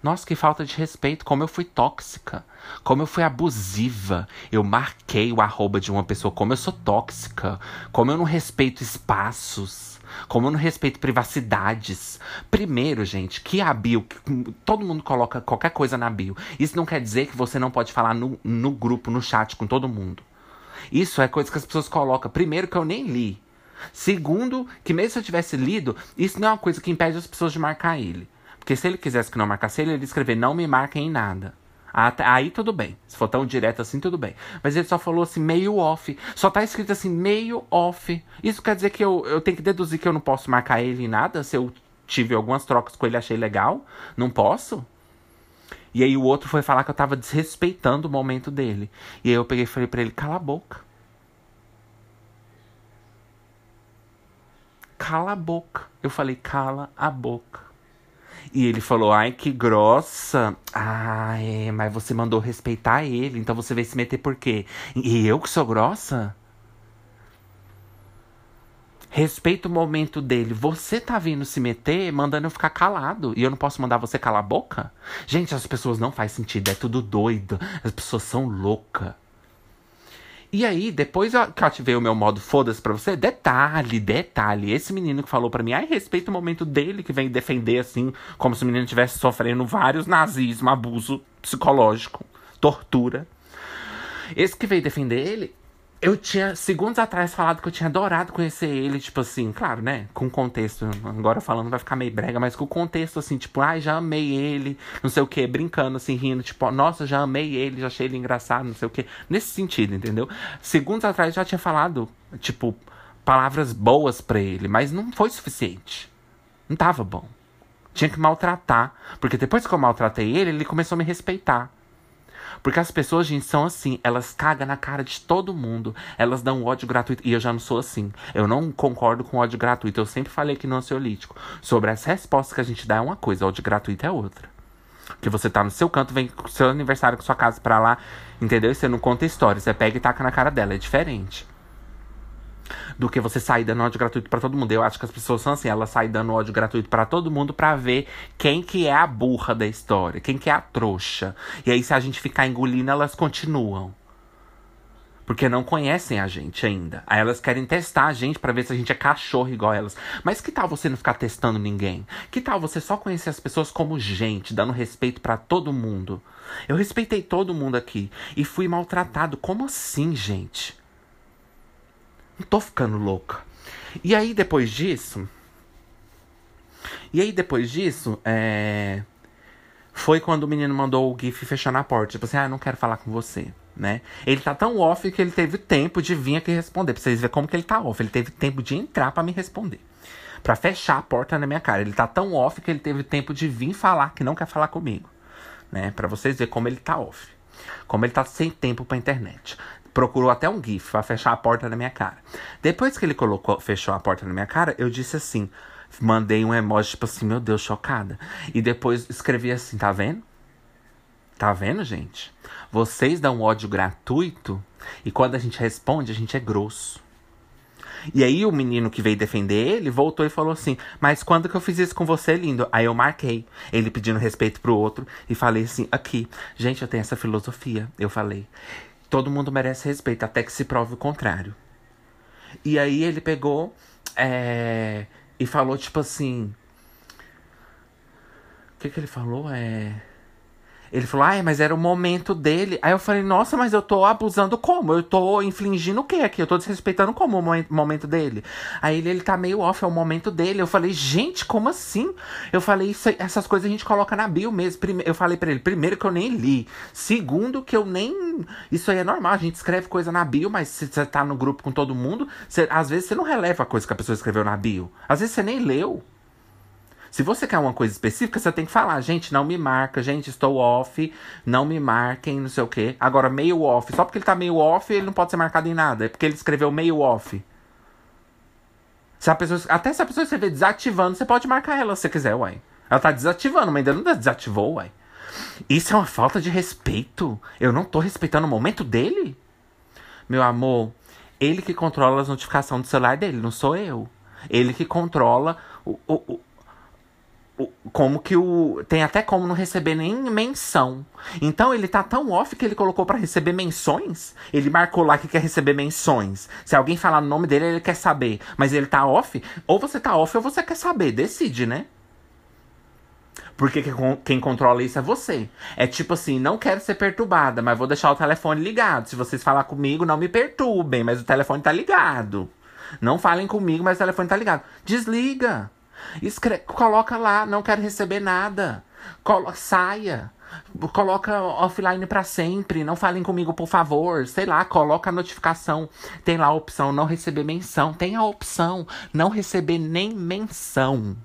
Nossa, que falta de respeito, como eu fui tóxica, como eu fui abusiva. Eu marquei o arroba de uma pessoa, como eu sou tóxica, como eu não respeito espaços, como eu não respeito privacidades. Primeiro, gente, que a bio, todo mundo coloca qualquer coisa na bio. Isso não quer dizer que você não pode falar no, no grupo, no chat com todo mundo. Isso é coisa que as pessoas colocam. Primeiro, que eu nem li. Segundo, que mesmo se eu tivesse lido, isso não é uma coisa que impede as pessoas de marcar ele. Porque se ele quisesse que não marcasse ele, ele ia escrever não me marquem em nada. Aí tudo bem. Se for tão direto assim, tudo bem. Mas ele só falou assim, meio off. Só tá escrito assim, meio off. Isso quer dizer que eu, eu tenho que deduzir que eu não posso marcar ele em nada? Se eu tive algumas trocas com ele achei legal? Não posso? E aí o outro foi falar que eu tava desrespeitando o momento dele. E aí eu peguei e falei pra ele, cala a boca. Cala a boca. Eu falei, cala a boca. E ele falou, ai, que grossa. Ah, é, mas você mandou respeitar ele, então você veio se meter por quê? E eu que sou grossa? Respeita o momento dele. Você tá vindo se meter, mandando eu ficar calado. E eu não posso mandar você calar a boca? Gente, as pessoas não faz sentido. É tudo doido. As pessoas são loucas. E aí, depois que eu ativei o meu modo foda-se pra você, detalhe, detalhe. Esse menino que falou para mim, ai, respeita o momento dele, que vem defender assim, como se o menino estivesse sofrendo vários nazismo, abuso psicológico, tortura. Esse que veio defender ele, eu tinha, segundos atrás, falado que eu tinha adorado conhecer ele, tipo assim, claro, né? Com contexto, agora falando vai ficar meio brega, mas com contexto, assim, tipo, ai, ah, já amei ele, não sei o que, brincando, assim, rindo, tipo, nossa, já amei ele, já achei ele engraçado, não sei o que. Nesse sentido, entendeu? Segundos atrás já tinha falado, tipo, palavras boas para ele, mas não foi suficiente. Não tava bom. Tinha que maltratar. Porque depois que eu maltratei ele, ele começou a me respeitar. Porque as pessoas, gente, são assim. Elas cagam na cara de todo mundo. Elas dão ódio gratuito. E eu já não sou assim. Eu não concordo com ódio gratuito. Eu sempre falei aqui no ansiolítico. Sobre as respostas que a gente dá é uma coisa, ódio gratuito é outra. Que você tá no seu canto, vem com seu aniversário com sua casa pra lá, entendeu? E você não conta história. Você pega e taca na cara dela. É diferente do que você sair dando ódio gratuito para todo mundo. Eu acho que as pessoas são assim, elas saem dando ódio gratuito para todo mundo para ver quem que é a burra da história, quem que é a trouxa. E aí se a gente ficar engolindo, elas continuam. Porque não conhecem a gente ainda. Aí elas querem testar a gente para ver se a gente é cachorro igual elas. Mas que tal você não ficar testando ninguém? Que tal você só conhecer as pessoas como gente, dando respeito para todo mundo? Eu respeitei todo mundo aqui e fui maltratado. Como assim, gente? Não tô ficando louca. E aí, depois disso. E aí, depois disso, é. Foi quando o menino mandou o GIF fechar na porta. Tipo assim, ah, não quero falar com você, né? Ele tá tão off que ele teve tempo de vir aqui responder. Pra vocês verem como que ele tá off. Ele teve tempo de entrar para me responder. para fechar a porta na minha cara. Ele tá tão off que ele teve tempo de vir falar que não quer falar comigo. Né? Pra vocês verem como ele tá off. Como ele tá sem tempo pra internet procurou até um GIF pra fechar a porta na minha cara. Depois que ele colocou, fechou a porta na minha cara, eu disse assim. Mandei um emoji, tipo assim, meu Deus, chocada. E depois escrevi assim, tá vendo? Tá vendo, gente? Vocês dão ódio gratuito e quando a gente responde, a gente é grosso. E aí o menino que veio defender ele voltou e falou assim: Mas quando que eu fiz isso com você, lindo? Aí eu marquei. Ele pedindo respeito pro outro e falei assim: Aqui, gente, eu tenho essa filosofia. Eu falei: Todo mundo merece respeito, até que se prove o contrário. E aí ele pegou é, e falou, tipo assim. O que, que ele falou? É. Ele falou, ai, mas era o momento dele. Aí eu falei, nossa, mas eu tô abusando como? Eu tô infligindo o que aqui? Eu tô desrespeitando como o momento dele? Aí ele, ele tá meio off, é o momento dele. Eu falei, gente, como assim? Eu falei, isso, essas coisas a gente coloca na bio mesmo. Eu falei para ele, primeiro que eu nem li. Segundo que eu nem. Isso aí é normal, a gente escreve coisa na bio, mas se você tá no grupo com todo mundo, às vezes você não releva a coisa que a pessoa escreveu na bio. Às vezes você nem leu. Se você quer uma coisa específica, você tem que falar, gente, não me marca, gente, estou off, não me marquem, não sei o quê. Agora, meio off, só porque ele tá meio off, ele não pode ser marcado em nada. É porque ele escreveu meio off. Se a pessoa, até se a pessoa escrever desativando, você pode marcar ela se você quiser, uai. Ela tá desativando, mas ainda não desativou, uai. Isso é uma falta de respeito. Eu não tô respeitando o momento dele? Meu amor, Ele que controla as notificações do celular dele, não sou eu. Ele que controla o, o, como que o. Tem até como não receber nem menção. Então ele tá tão off que ele colocou para receber menções. Ele marcou lá que quer receber menções. Se alguém falar o nome dele, ele quer saber. Mas ele tá off. Ou você tá off ou você quer saber. Decide, né? Porque quem controla isso é você. É tipo assim, não quero ser perturbada, mas vou deixar o telefone ligado. Se vocês falar comigo, não me perturbem, mas o telefone tá ligado. Não falem comigo, mas o telefone tá ligado. Desliga. Escre coloca lá, não quero receber nada. Colo saia. Coloca offline para sempre. Não falem comigo, por favor. Sei lá, coloca a notificação. Tem lá a opção não receber menção. Tem a opção não receber nem menção.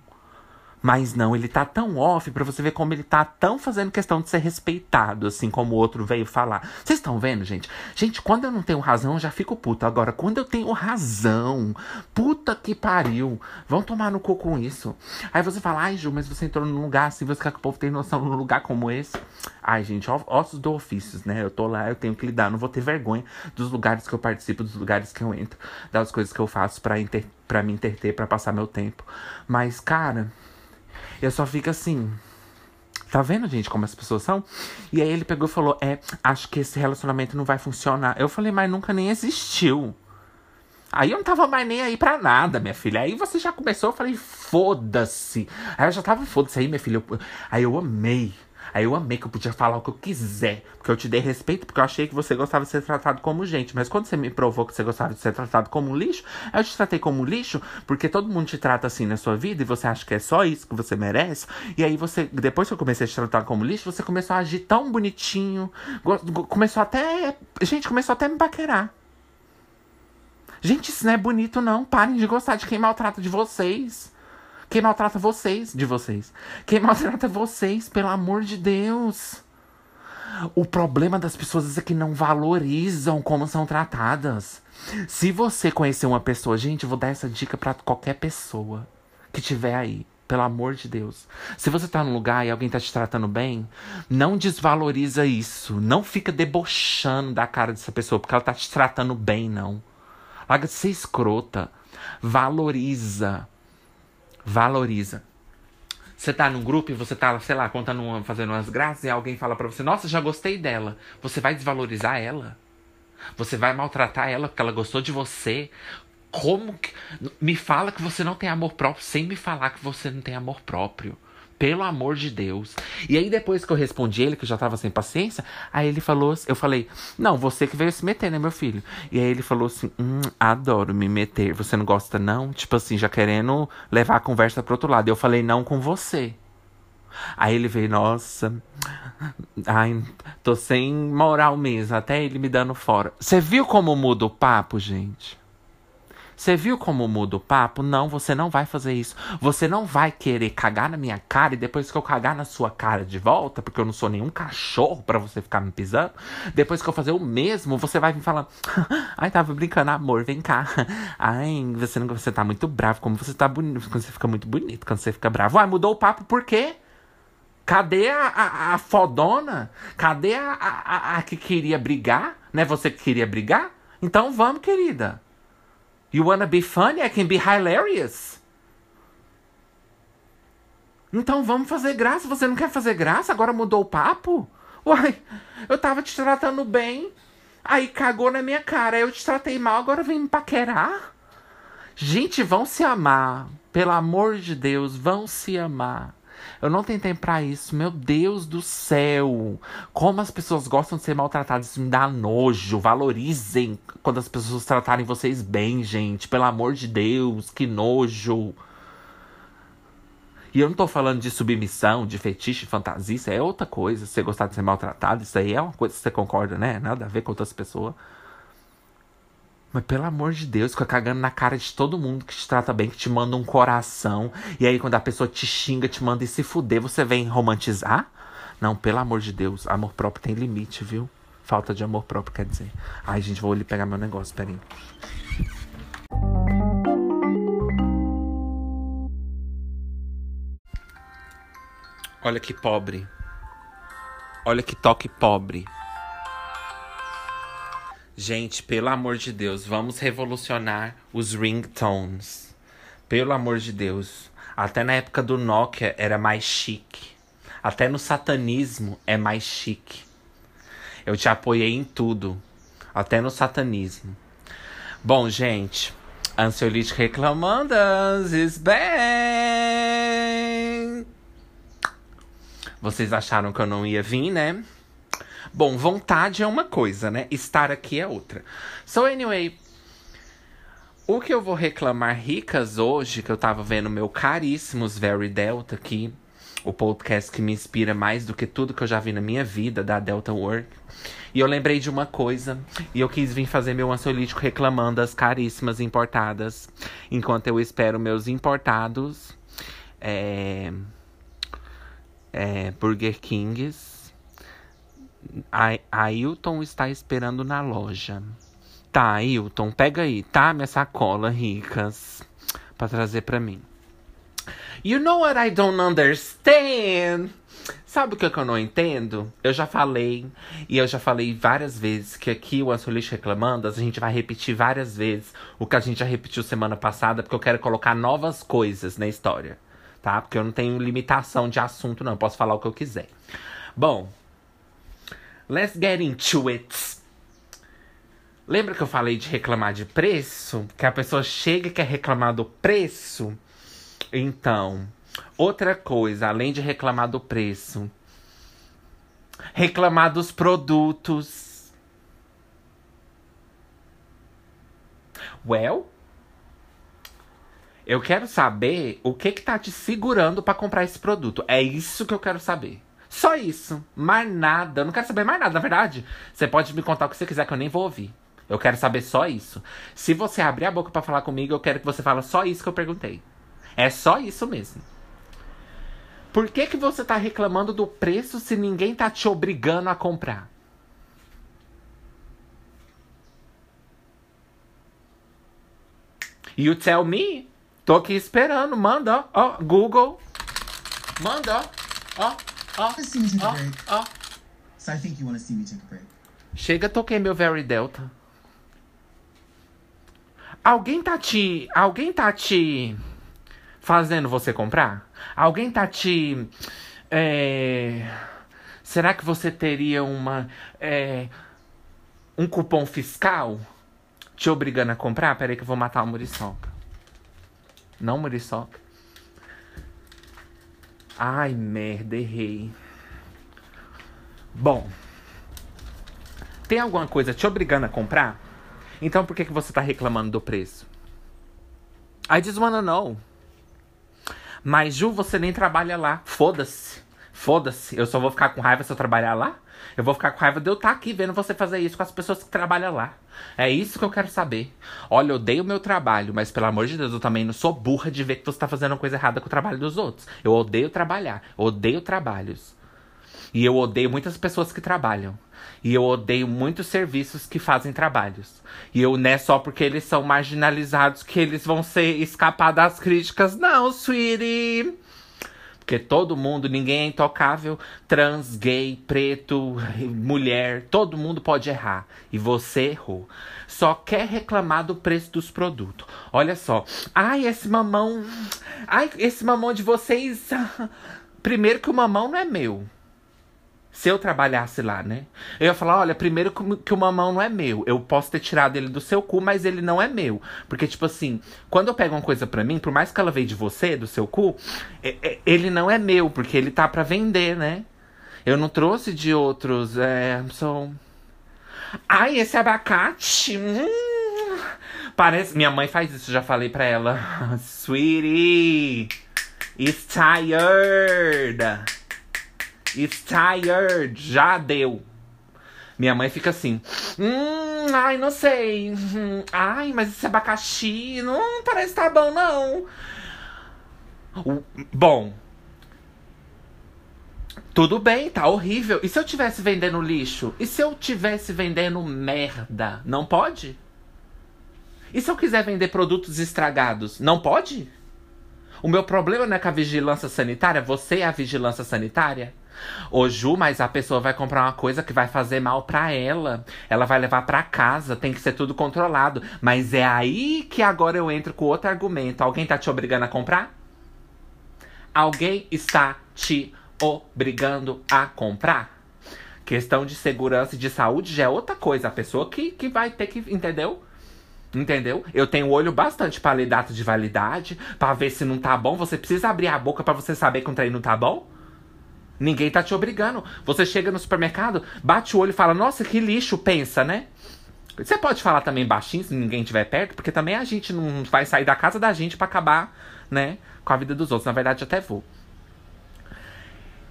Mas não, ele tá tão off para você ver como ele tá tão fazendo questão de ser respeitado, assim como o outro veio falar. Vocês estão vendo, gente? Gente, quando eu não tenho razão, eu já fico puta. Agora, quando eu tenho razão, puta que pariu. Vão tomar no cu com isso. Aí você fala, ai, Ju, mas você entrou num lugar assim, você quer que o povo tenha noção num lugar como esse? Ai, gente, ossos do ofício, né? Eu tô lá, eu tenho que lidar, não vou ter vergonha dos lugares que eu participo, dos lugares que eu entro, das coisas que eu faço para me interter, para passar meu tempo. Mas, cara. Eu só fico assim. Tá vendo, gente, como as pessoas são? E aí ele pegou e falou: É, acho que esse relacionamento não vai funcionar. Eu falei, mas nunca nem existiu. Aí eu não tava mais nem aí pra nada, minha filha. Aí você já começou, eu falei, foda-se. Aí eu já tava, foda-se aí, minha filha. Aí eu amei. Aí eu amei que eu podia falar o que eu quiser. Porque eu te dei respeito, porque eu achei que você gostava de ser tratado como gente. Mas quando você me provou que você gostava de ser tratado como lixo, eu te tratei como lixo, porque todo mundo te trata assim na sua vida e você acha que é só isso que você merece. E aí você, depois que eu comecei a te tratar como lixo, você começou a agir tão bonitinho. Começou até. Gente, começou até a me paquerar. Gente, isso não é bonito, não. Parem de gostar de quem maltrata de vocês. Quem maltrata vocês, de vocês. Quem maltrata vocês, pelo amor de Deus. O problema das pessoas é que não valorizam como são tratadas. Se você conhecer uma pessoa, gente, eu vou dar essa dica para qualquer pessoa que tiver aí. Pelo amor de Deus. Se você tá num lugar e alguém tá te tratando bem, não desvaloriza isso. Não fica debochando da cara dessa pessoa porque ela tá te tratando bem, não. Larga de ser escrota. Valoriza valoriza. Você tá num grupo e você tá, sei lá, contando uma, fazendo umas graças e alguém fala para você, nossa, já gostei dela. Você vai desvalorizar ela? Você vai maltratar ela porque ela gostou de você? Como que. Me fala que você não tem amor próprio sem me falar que você não tem amor próprio. Pelo amor de Deus. E aí, depois que eu respondi ele, que eu já tava sem paciência, aí ele falou, eu falei, não, você que veio se meter, né, meu filho? E aí ele falou assim, hum, adoro me meter. Você não gosta, não? Tipo assim, já querendo levar a conversa pro outro lado. Eu falei, não com você. Aí ele veio, nossa, ai, tô sem moral mesmo, até ele me dando fora. Você viu como muda o papo, gente? Você viu como muda o papo? Não, você não vai fazer isso. Você não vai querer cagar na minha cara e depois que eu cagar na sua cara de volta, porque eu não sou nenhum cachorro para você ficar me pisando, depois que eu fazer o mesmo, você vai me falar: [LAUGHS] "Ai, tava brincando, amor, vem cá. [LAUGHS] Ai, você não você tá muito bravo, como você tá bonito, quando você fica muito bonito, quando você fica bravo. Ai, mudou o papo por quê? Cadê a, a, a fodona? Cadê a, a, a que queria brigar? Não é você que queria brigar? Então vamos, querida. You wanna be funny? I can be hilarious. Então vamos fazer graça. Você não quer fazer graça? Agora mudou o papo? Uai, eu tava te tratando bem. Aí cagou na minha cara. Eu te tratei mal, agora vem me paquerar? Gente, vão se amar. Pelo amor de Deus, vão se amar. Eu não tenho tempo pra isso. Meu Deus do céu. Como as pessoas gostam de ser maltratadas. Isso me dá nojo. Valorizem quando as pessoas tratarem vocês bem, gente. Pelo amor de Deus, que nojo. E eu não tô falando de submissão, de fetiche, fantasia, isso é outra coisa. Você gostar de ser maltratado, isso aí é uma coisa que você concorda, né? Nada a ver com outras pessoas. Mas pelo amor de Deus, fica cagando na cara de todo mundo que te trata bem, que te manda um coração. E aí, quando a pessoa te xinga, te manda e se fuder, você vem romantizar? Não, pelo amor de Deus, amor próprio tem limite, viu? Falta de amor próprio, quer dizer. Ai, gente, vou ali pegar meu negócio, peraí. Olha que pobre. Olha que toque pobre. Gente, pelo amor de Deus, vamos revolucionar os ringtones. Pelo amor de Deus. Até na época do Nokia era mais chique. Até no satanismo é mais chique. Eu te apoiei em tudo. Até no satanismo. Bom, gente. Ansiolítico reclamando is bem. Vocês acharam que eu não ia vir, né? Bom, vontade é uma coisa, né? Estar aqui é outra. So, anyway, o que eu vou reclamar ricas hoje, que eu tava vendo meu caríssimos Very Delta aqui, o podcast que me inspira mais do que tudo que eu já vi na minha vida, da Delta Work. E eu lembrei de uma coisa, e eu quis vir fazer meu ansiolítico reclamando as caríssimas importadas, enquanto eu espero meus importados é, é, Burger Kings a Ailton está esperando na loja. Tá, Ailton, pega aí, tá? Minha sacola, ricas, pra trazer pra mim. You know what I don't understand? Sabe o que, é que eu não entendo? Eu já falei, e eu já falei várias vezes, que aqui o Ansolite Reclamando, a gente vai repetir várias vezes o que a gente já repetiu semana passada, porque eu quero colocar novas coisas na história, tá? Porque eu não tenho limitação de assunto, não. Eu posso falar o que eu quiser. Bom, Let's get into it. Lembra que eu falei de reclamar de preço? Que a pessoa chega e quer reclamar do preço? Então, outra coisa, além de reclamar do preço, reclamar dos produtos. Well, eu quero saber o que que tá te segurando para comprar esse produto. É isso que eu quero saber. Só isso. Mais nada. Eu não quero saber mais nada, na verdade. Você pode me contar o que você quiser, que eu nem vou ouvir. Eu quero saber só isso. Se você abrir a boca para falar comigo, eu quero que você fale só isso que eu perguntei. É só isso mesmo. Por que, que você tá reclamando do preço se ninguém tá te obrigando a comprar? You tell me. Tô aqui esperando. Manda, ó. Google. Manda, ó. Ó. Ó, see me take a ó, break. ó. So I think you want to see me take a break. Chega, toquei meu Very Delta. Alguém tá te. Alguém tá te. Fazendo você comprar? Alguém tá te. É, será que você teria uma. É, um cupom fiscal te obrigando a comprar? Peraí que eu vou matar o Muriçoca. Não, Muriçoca. Ai, merda, errei. Bom. Tem alguma coisa te obrigando a comprar? Então por que, que você tá reclamando do preço? I just wanna know. Mas Ju, você nem trabalha lá. Foda-se. Foda-se. Eu só vou ficar com raiva se eu trabalhar lá? Eu vou ficar com raiva de eu estar aqui vendo você fazer isso com as pessoas que trabalham lá. É isso que eu quero saber. Olha, eu odeio o meu trabalho, mas pelo amor de Deus, eu também não sou burra de ver que você tá fazendo coisa errada com o trabalho dos outros. Eu odeio trabalhar. Odeio trabalhos. E eu odeio muitas pessoas que trabalham. E eu odeio muitos serviços que fazem trabalhos. E eu não é só porque eles são marginalizados que eles vão ser escapar das críticas. Não, sweetie. Porque todo mundo, ninguém é intocável. Trans, gay, preto, mulher, todo mundo pode errar. E você errou. Só quer reclamar do preço dos produtos. Olha só. Ai, esse mamão. Ai, esse mamão de vocês. [LAUGHS] Primeiro que o mamão não é meu. Se eu trabalhasse lá, né? Eu ia falar, olha, primeiro que o mamão não é meu. Eu posso ter tirado ele do seu cu, mas ele não é meu. Porque, tipo assim, quando eu pego uma coisa pra mim, por mais que ela veio de você, do seu cu, é, é, ele não é meu, porque ele tá pra vender, né? Eu não trouxe de outros. É. Sou. Ai, esse abacate. Hum, parece. Minha mãe faz isso, já falei pra ela. [LAUGHS] Sweetie, it's tired. It's tired. Já deu. Minha mãe fica assim. Hum, ai, não sei. Hum, ai, mas esse abacaxi não parece tá bom, não. Bom. Tudo bem, tá horrível. E se eu tivesse vendendo lixo? E se eu tivesse vendendo merda? Não pode? E se eu quiser vender produtos estragados? Não pode? O meu problema não é com a vigilância sanitária? Você é a vigilância sanitária? Ô Ju, mas a pessoa vai comprar uma coisa que vai fazer mal para ela. Ela vai levar para casa, tem que ser tudo controlado. Mas é aí que agora eu entro com outro argumento. Alguém tá te obrigando a comprar? Alguém está te obrigando a comprar? Questão de segurança e de saúde já é outra coisa. A pessoa que, que vai ter que. Entendeu? Entendeu? Eu tenho olho bastante para ler data de validade, para ver se não tá bom. Você precisa abrir a boca para você saber que um trem não tá bom? Ninguém tá te obrigando. Você chega no supermercado, bate o olho e fala: Nossa, que lixo, pensa, né? Você pode falar também baixinho se ninguém estiver perto, porque também a gente não vai sair da casa da gente para acabar, né, com a vida dos outros. Na verdade, até vou.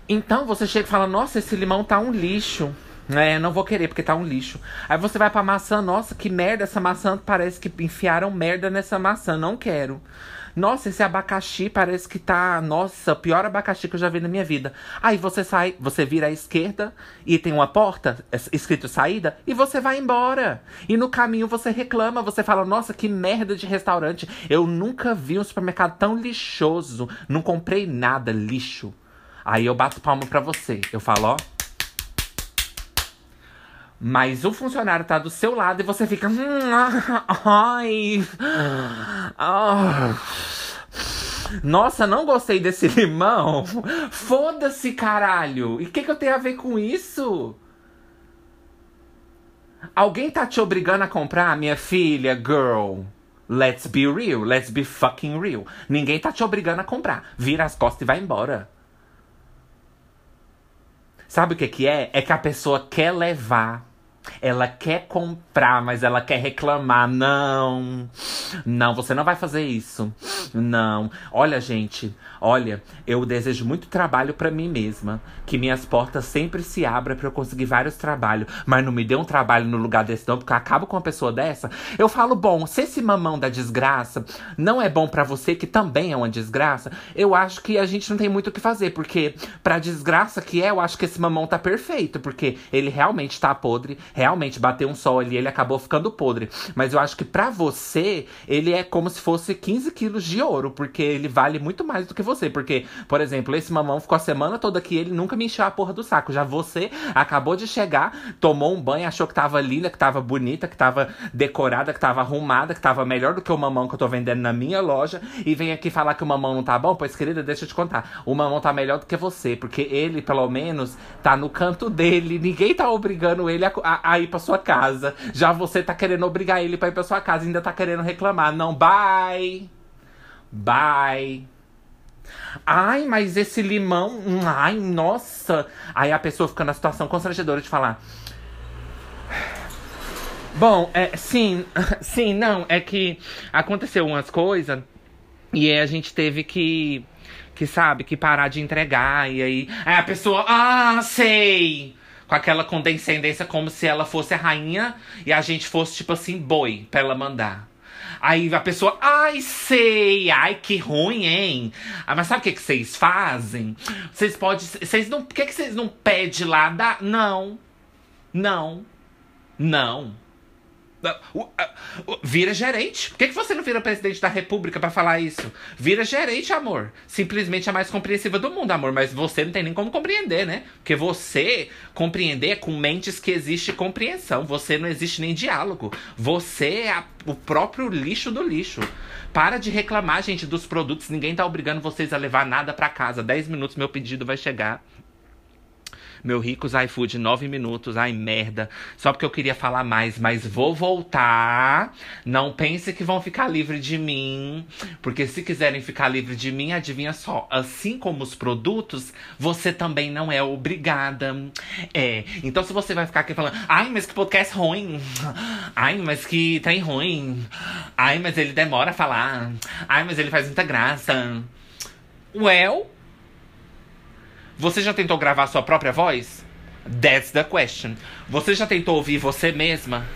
Então você chega e fala: Nossa, esse limão tá um lixo. É, não vou querer porque tá um lixo. Aí você vai pra maçã, nossa, que merda, essa maçã parece que enfiaram merda nessa maçã, não quero. Nossa, esse abacaxi parece que tá. Nossa, pior abacaxi que eu já vi na minha vida. Aí você sai, você vira à esquerda e tem uma porta escrito saída e você vai embora. E no caminho você reclama, você fala: Nossa, que merda de restaurante. Eu nunca vi um supermercado tão lixoso. Não comprei nada, lixo. Aí eu bato palma pra você. Eu falo: Ó. Mas o funcionário tá do seu lado e você fica. Hum, ai. Ah, nossa, não gostei desse limão. Foda-se, caralho. E o que, que eu tenho a ver com isso? Alguém tá te obrigando a comprar, minha filha, girl? Let's be real, let's be fucking real. Ninguém tá te obrigando a comprar. Vira as costas e vai embora. Sabe o que que é? É que a pessoa quer levar ela quer comprar, mas ela quer reclamar. Não. Não, você não vai fazer isso. Não. Olha, gente, olha, eu desejo muito trabalho para mim mesma, que minhas portas sempre se abram para eu conseguir vários trabalhos, mas não me dê um trabalho no lugar desse não, porque eu acabo com uma pessoa dessa. Eu falo, bom, se esse mamão da desgraça não é bom para você, que também é uma desgraça, eu acho que a gente não tem muito o que fazer, porque pra desgraça que é, eu acho que esse mamão tá perfeito, porque ele realmente tá podre, realmente bateu um sol ali, ele acabou ficando podre. Mas eu acho que para você, ele é como se fosse 15 quilos de ouro, porque ele vale muito mais do que você. Porque, por exemplo, esse mamão ficou a semana toda aqui, ele nunca me encheu a porra do saco. Já você acabou de chegar, tomou um banho, achou que tava linda, que tava bonita, que tava decorada, que tava arrumada, que tava melhor do que o mamão que eu tô vendendo na minha loja, e vem aqui falar que o mamão não tá bom? Pois, querida, deixa eu te contar. O mamão tá melhor do que você, porque ele, pelo menos, tá no canto dele. Ninguém tá obrigando ele a, a, a ir pra sua casa. Já você tá querendo obrigar ele pra ir pra sua casa, ainda tá querendo reclamar. Não, bye! Bye! Ai, mas esse limão. Ai, nossa! Aí a pessoa fica na situação constrangedora de falar. Bom, é, sim, [LAUGHS] sim, não, é que aconteceu umas coisas e a gente teve que, que sabe, que parar de entregar. E aí, aí a pessoa, ah, sei! Com aquela condescendência como se ela fosse a rainha e a gente fosse, tipo assim, boi pra ela mandar. Aí a pessoa, ai, sei, ai, que ruim, hein? Ah, mas sabe o que, que vocês fazem? Vocês podem. Vocês não. Por que, que vocês não pedem lá da. Não. Não. Não. Vira gerente. Por que, que você não vira presidente da república para falar isso? Vira gerente, amor. Simplesmente a mais compreensiva do mundo, amor. Mas você não tem nem como compreender, né? Porque você compreender é com mentes que existe compreensão. Você não existe nem diálogo. Você é a, o próprio lixo do lixo. Para de reclamar, gente, dos produtos. Ninguém tá obrigando vocês a levar nada para casa. 10 minutos meu pedido vai chegar. Meu ricos iFood, nove minutos. Ai, merda. Só porque eu queria falar mais, mas vou voltar. Não pense que vão ficar livre de mim. Porque se quiserem ficar livre de mim, adivinha só. Assim como os produtos, você também não é obrigada. É. Então, se você vai ficar aqui falando, ai, mas que podcast ruim. Ai, mas que trem ruim. Ai, mas ele demora a falar. Ai, mas ele faz muita graça. Well, você já tentou gravar sua própria voz? That's the question. Você já tentou ouvir você mesma?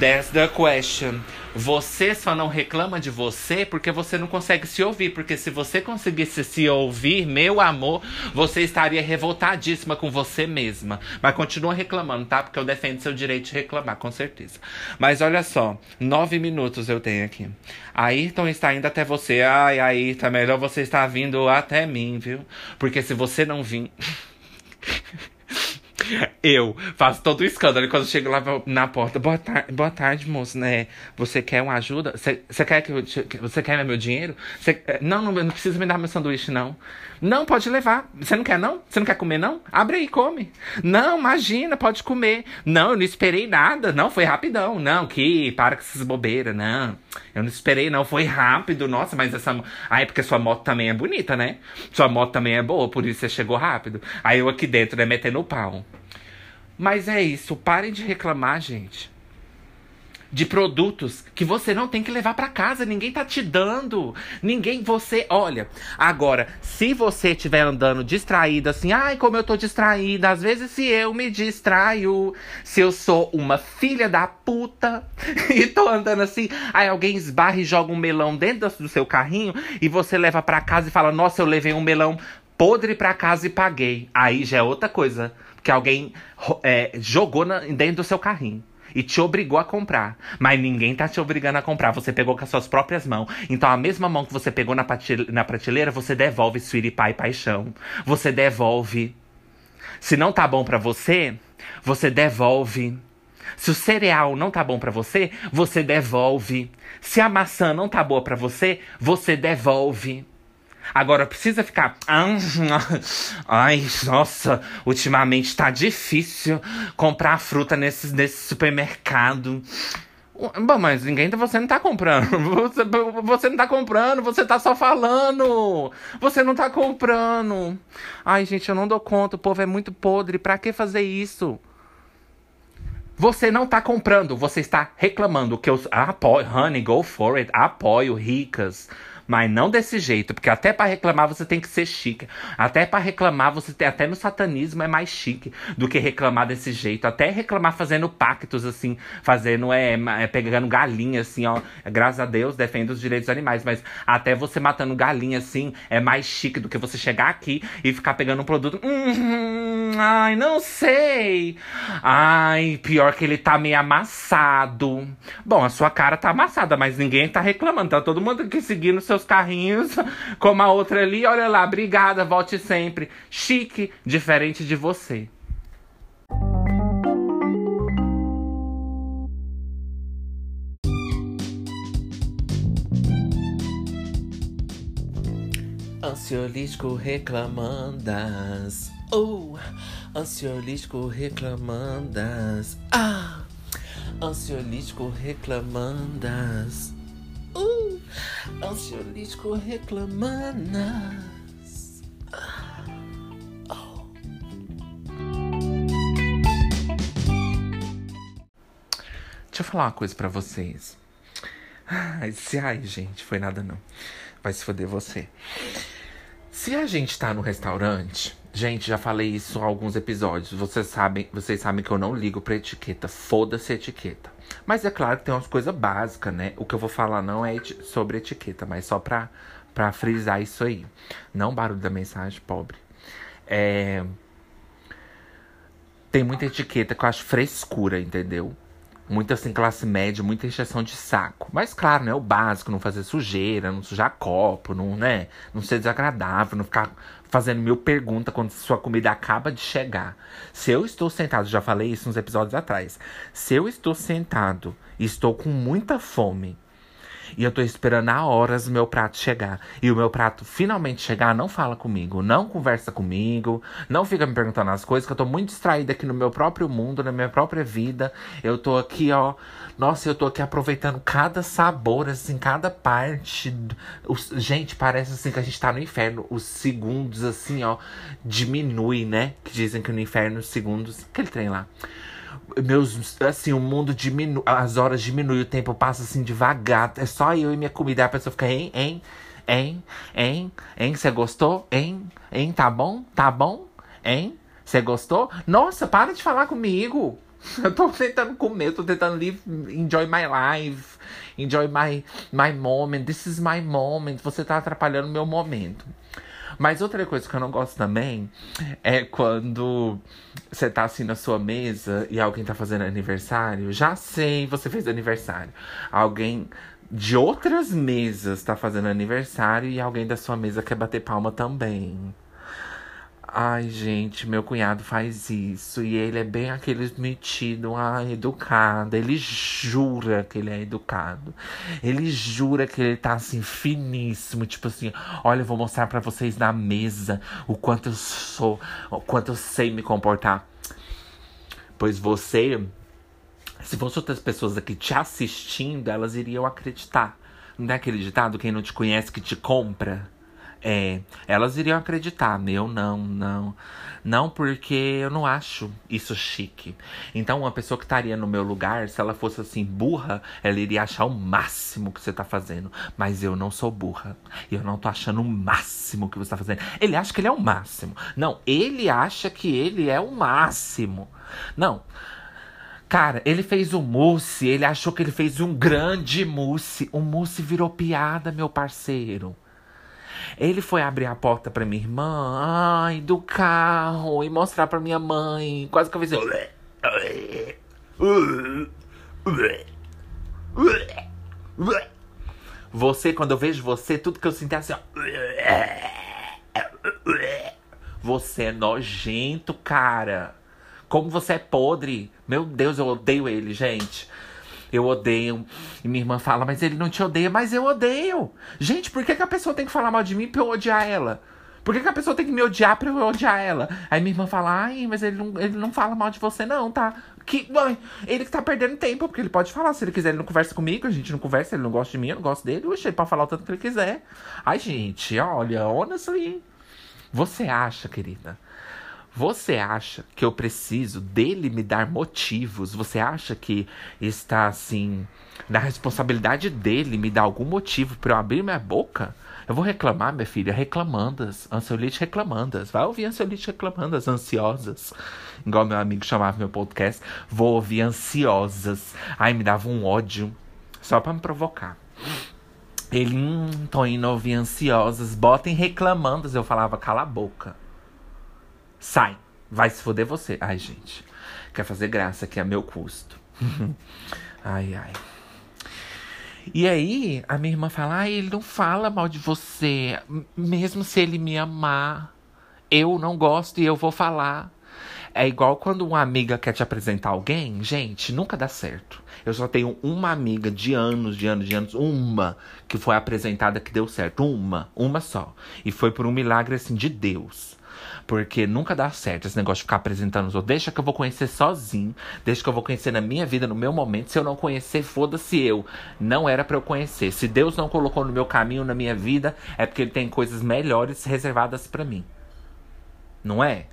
That's the question. Você só não reclama de você porque você não consegue se ouvir. Porque se você conseguisse se ouvir, meu amor, você estaria revoltadíssima com você mesma. Mas continua reclamando, tá? Porque eu defendo seu direito de reclamar, com certeza. Mas olha só, nove minutos eu tenho aqui. Ayrton está indo até você. Ai, Ayrton, melhor você estar vindo até mim, viu? Porque se você não vir. [LAUGHS] Eu faço todo o escândalo e quando chego lá na porta. Boa, tar boa tarde, moço, né? Você quer uma ajuda? Você quer que eu te, Você quer meu dinheiro? Cê, eh, não, não, não precisa me dar meu sanduíche, não. Não, pode levar. Você não quer, não? Você não quer comer, não? Abre aí, come. Não, imagina, pode comer. Não, eu não esperei nada. Não, foi rapidão. Não, que para com essas bobeiras, não. Eu não esperei, não. Foi rápido. Nossa, mas essa. Aí, é porque sua moto também é bonita, né? Sua moto também é boa, por isso você chegou rápido. Aí eu aqui dentro, né, metendo o pau. Mas é isso, parem de reclamar, gente de produtos que você não tem que levar para casa, ninguém tá te dando. Ninguém você, olha, agora, se você estiver andando distraída assim, ai, como eu tô distraída, às vezes se eu me distraio, se eu sou uma filha da puta [LAUGHS] e tô andando assim, aí alguém esbarra e joga um melão dentro do seu carrinho e você leva para casa e fala: "Nossa, eu levei um melão podre para casa e paguei". Aí já é outra coisa, que alguém é, jogou na, dentro do seu carrinho e te obrigou a comprar. Mas ninguém tá te obrigando a comprar. Você pegou com as suas próprias mãos. Então a mesma mão que você pegou na, prateleira, você devolve Sweetie Pie Paixão. Você devolve. Se não tá bom para você, você devolve. Se o cereal não tá bom para você, você devolve. Se a maçã não tá boa para você, você devolve. Agora precisa ficar. Ai, nossa, ultimamente tá difícil comprar fruta nesse, nesse supermercado. Bom, mas ninguém. Você não tá comprando. [LAUGHS] Você, você não tá comprando, você tá só falando. Você não tá comprando. Ai, gente, eu não dou conta. O povo é muito podre. Pra que fazer isso? Você não tá comprando, você está reclamando. Que eu apoio. Honey, go for it. Apoio ricas. Mas não desse jeito, porque até para reclamar você tem que ser chique. Até para reclamar você tem até no satanismo é mais chique do que reclamar desse jeito. Até reclamar fazendo pactos assim, fazendo é, é pegando galinha assim, ó. Graças a Deus defende os direitos dos animais, mas até você matando galinha assim é mais chique do que você chegar aqui e ficar pegando um produto. Hum, ai, não sei. Ai, pior que ele tá meio amassado. Bom, a sua cara tá amassada, mas ninguém tá reclamando. Tá todo mundo aqui seguindo seu seus carrinhos, [LAUGHS] como a outra ali. Olha lá, obrigada, volte sempre. Chique, diferente de você. Ansiolítico reclamandas. Oh, ansiolítico reclamandas. Ah, ansiolítico reclamandas. Uh, ansiolítico. Deixa eu falar uma coisa para vocês. Ai, se, ai, gente, foi nada não. Vai se foder você. Se a gente tá no restaurante, gente, já falei isso em alguns episódios. Vocês sabem, vocês sabem que eu não ligo pra etiqueta. Foda-se etiqueta. Mas é claro que tem umas coisas básicas, né? O que eu vou falar não é eti sobre etiqueta, mas só pra, pra frisar isso aí. Não barulho da mensagem, pobre. É... Tem muita etiqueta que eu acho frescura, entendeu? Muita assim, classe média, muita encheção de saco. Mas claro, né? O básico, não fazer sujeira, não sujar copo, não, né? Não ser desagradável, não ficar fazendo mil perguntas quando sua comida acaba de chegar. Se eu estou sentado, já falei isso uns episódios atrás. Se eu estou sentado e estou com muita fome e eu tô esperando há horas o meu prato chegar. E o meu prato finalmente chegar, não fala comigo, não conversa comigo, não fica me perguntando as coisas, que eu tô muito distraída aqui no meu próprio mundo, na minha própria vida. Eu tô aqui, ó. Nossa, eu tô aqui aproveitando cada sabor, assim, cada parte. Os, gente, parece assim que a gente tá no inferno. Os segundos, assim, ó, diminui, né? Que dizem que no inferno os segundos. Aquele trem lá meus assim o mundo diminui as horas diminuem o tempo passa assim devagar. É só eu e minha comida. A pessoa fica hein hein hein hein hein você gostou? Hein hein tá bom? Tá bom? Hein você gostou? Nossa para de falar comigo. [LAUGHS] Eu tô tentando comer, tô tentando live, enjoy my life, enjoy my, my moment, this is my moment. Você tá atrapalhando meu momento. Mas outra coisa que eu não gosto também é quando você tá assim na sua mesa e alguém tá fazendo aniversário. Já sei, você fez aniversário. Alguém de outras mesas tá fazendo aniversário e alguém da sua mesa quer bater palma também. Ai, gente, meu cunhado faz isso. E ele é bem aquele metido, ah, educado. Ele jura que ele é educado. Ele jura que ele tá assim, finíssimo. Tipo assim, olha, eu vou mostrar para vocês na mesa o quanto eu sou, o quanto eu sei me comportar. Pois você, se fosse outras pessoas aqui te assistindo, elas iriam acreditar. Não é aquele ditado, quem não te conhece que te compra? É, elas iriam acreditar, eu não, não. Não, porque eu não acho isso chique. Então, uma pessoa que estaria no meu lugar, se ela fosse assim, burra, ela iria achar o máximo que você tá fazendo. Mas eu não sou burra. E eu não tô achando o máximo que você tá fazendo. Ele acha que ele é o máximo. Não, ele acha que ele é o máximo. Não. Cara, ele fez o mousse, ele achou que ele fez um grande mousse. O mousse virou piada, meu parceiro. Ele foi abrir a porta pra minha irmã, ai, do carro, e mostrar pra minha mãe. Quase que eu fiz. Você, quando eu vejo você, tudo que eu sinto é assim, ó. Você é nojento, cara. Como você é podre. Meu Deus, eu odeio ele, gente. Eu odeio. E minha irmã fala, mas ele não te odeia, mas eu odeio. Gente, por que, que a pessoa tem que falar mal de mim pra eu odiar ela? Por que, que a pessoa tem que me odiar pra eu odiar ela? Aí minha irmã fala, ai, mas ele não, ele não fala mal de você, não, tá? Que, mãe, ele que tá perdendo tempo, porque ele pode falar. Se ele quiser, ele não conversa comigo, a gente não conversa, ele não gosta de mim, eu não gosto dele. Oxe, ele pode falar o tanto que ele quiser. Ai, gente, olha, honestly. Você acha, querida, você acha que eu preciso dele me dar motivos? Você acha que está assim na responsabilidade dele me dar algum motivo para eu abrir minha boca? Eu vou reclamar, minha filha, reclamandas, ansiolite reclamandas. Vai ouvir ansiolite reclamandas, ansiosas. Igual meu amigo chamava meu podcast, vou ouvir ansiosas. Ai, me dava um ódio só para me provocar. Ele, hum, tô indo ouvir ansiosas, botem reclamandas. Eu falava, cala a boca. Sai. Vai se foder você. Ai, gente. Quer fazer graça que é meu custo. [LAUGHS] ai, ai. E aí, a minha irmã fala: ah, ele não fala mal de você. Mesmo se ele me amar, eu não gosto e eu vou falar. É igual quando uma amiga quer te apresentar alguém, gente, nunca dá certo. Eu só tenho uma amiga de anos, de anos, de anos, uma que foi apresentada que deu certo. Uma, uma só. E foi por um milagre assim de Deus. Porque nunca dá certo esse negócio de ficar apresentando os outros. Deixa que eu vou conhecer sozinho. Deixa que eu vou conhecer na minha vida, no meu momento. Se eu não conhecer, foda-se eu. Não era para eu conhecer. Se Deus não colocou no meu caminho, na minha vida, é porque Ele tem coisas melhores reservadas para mim. Não é?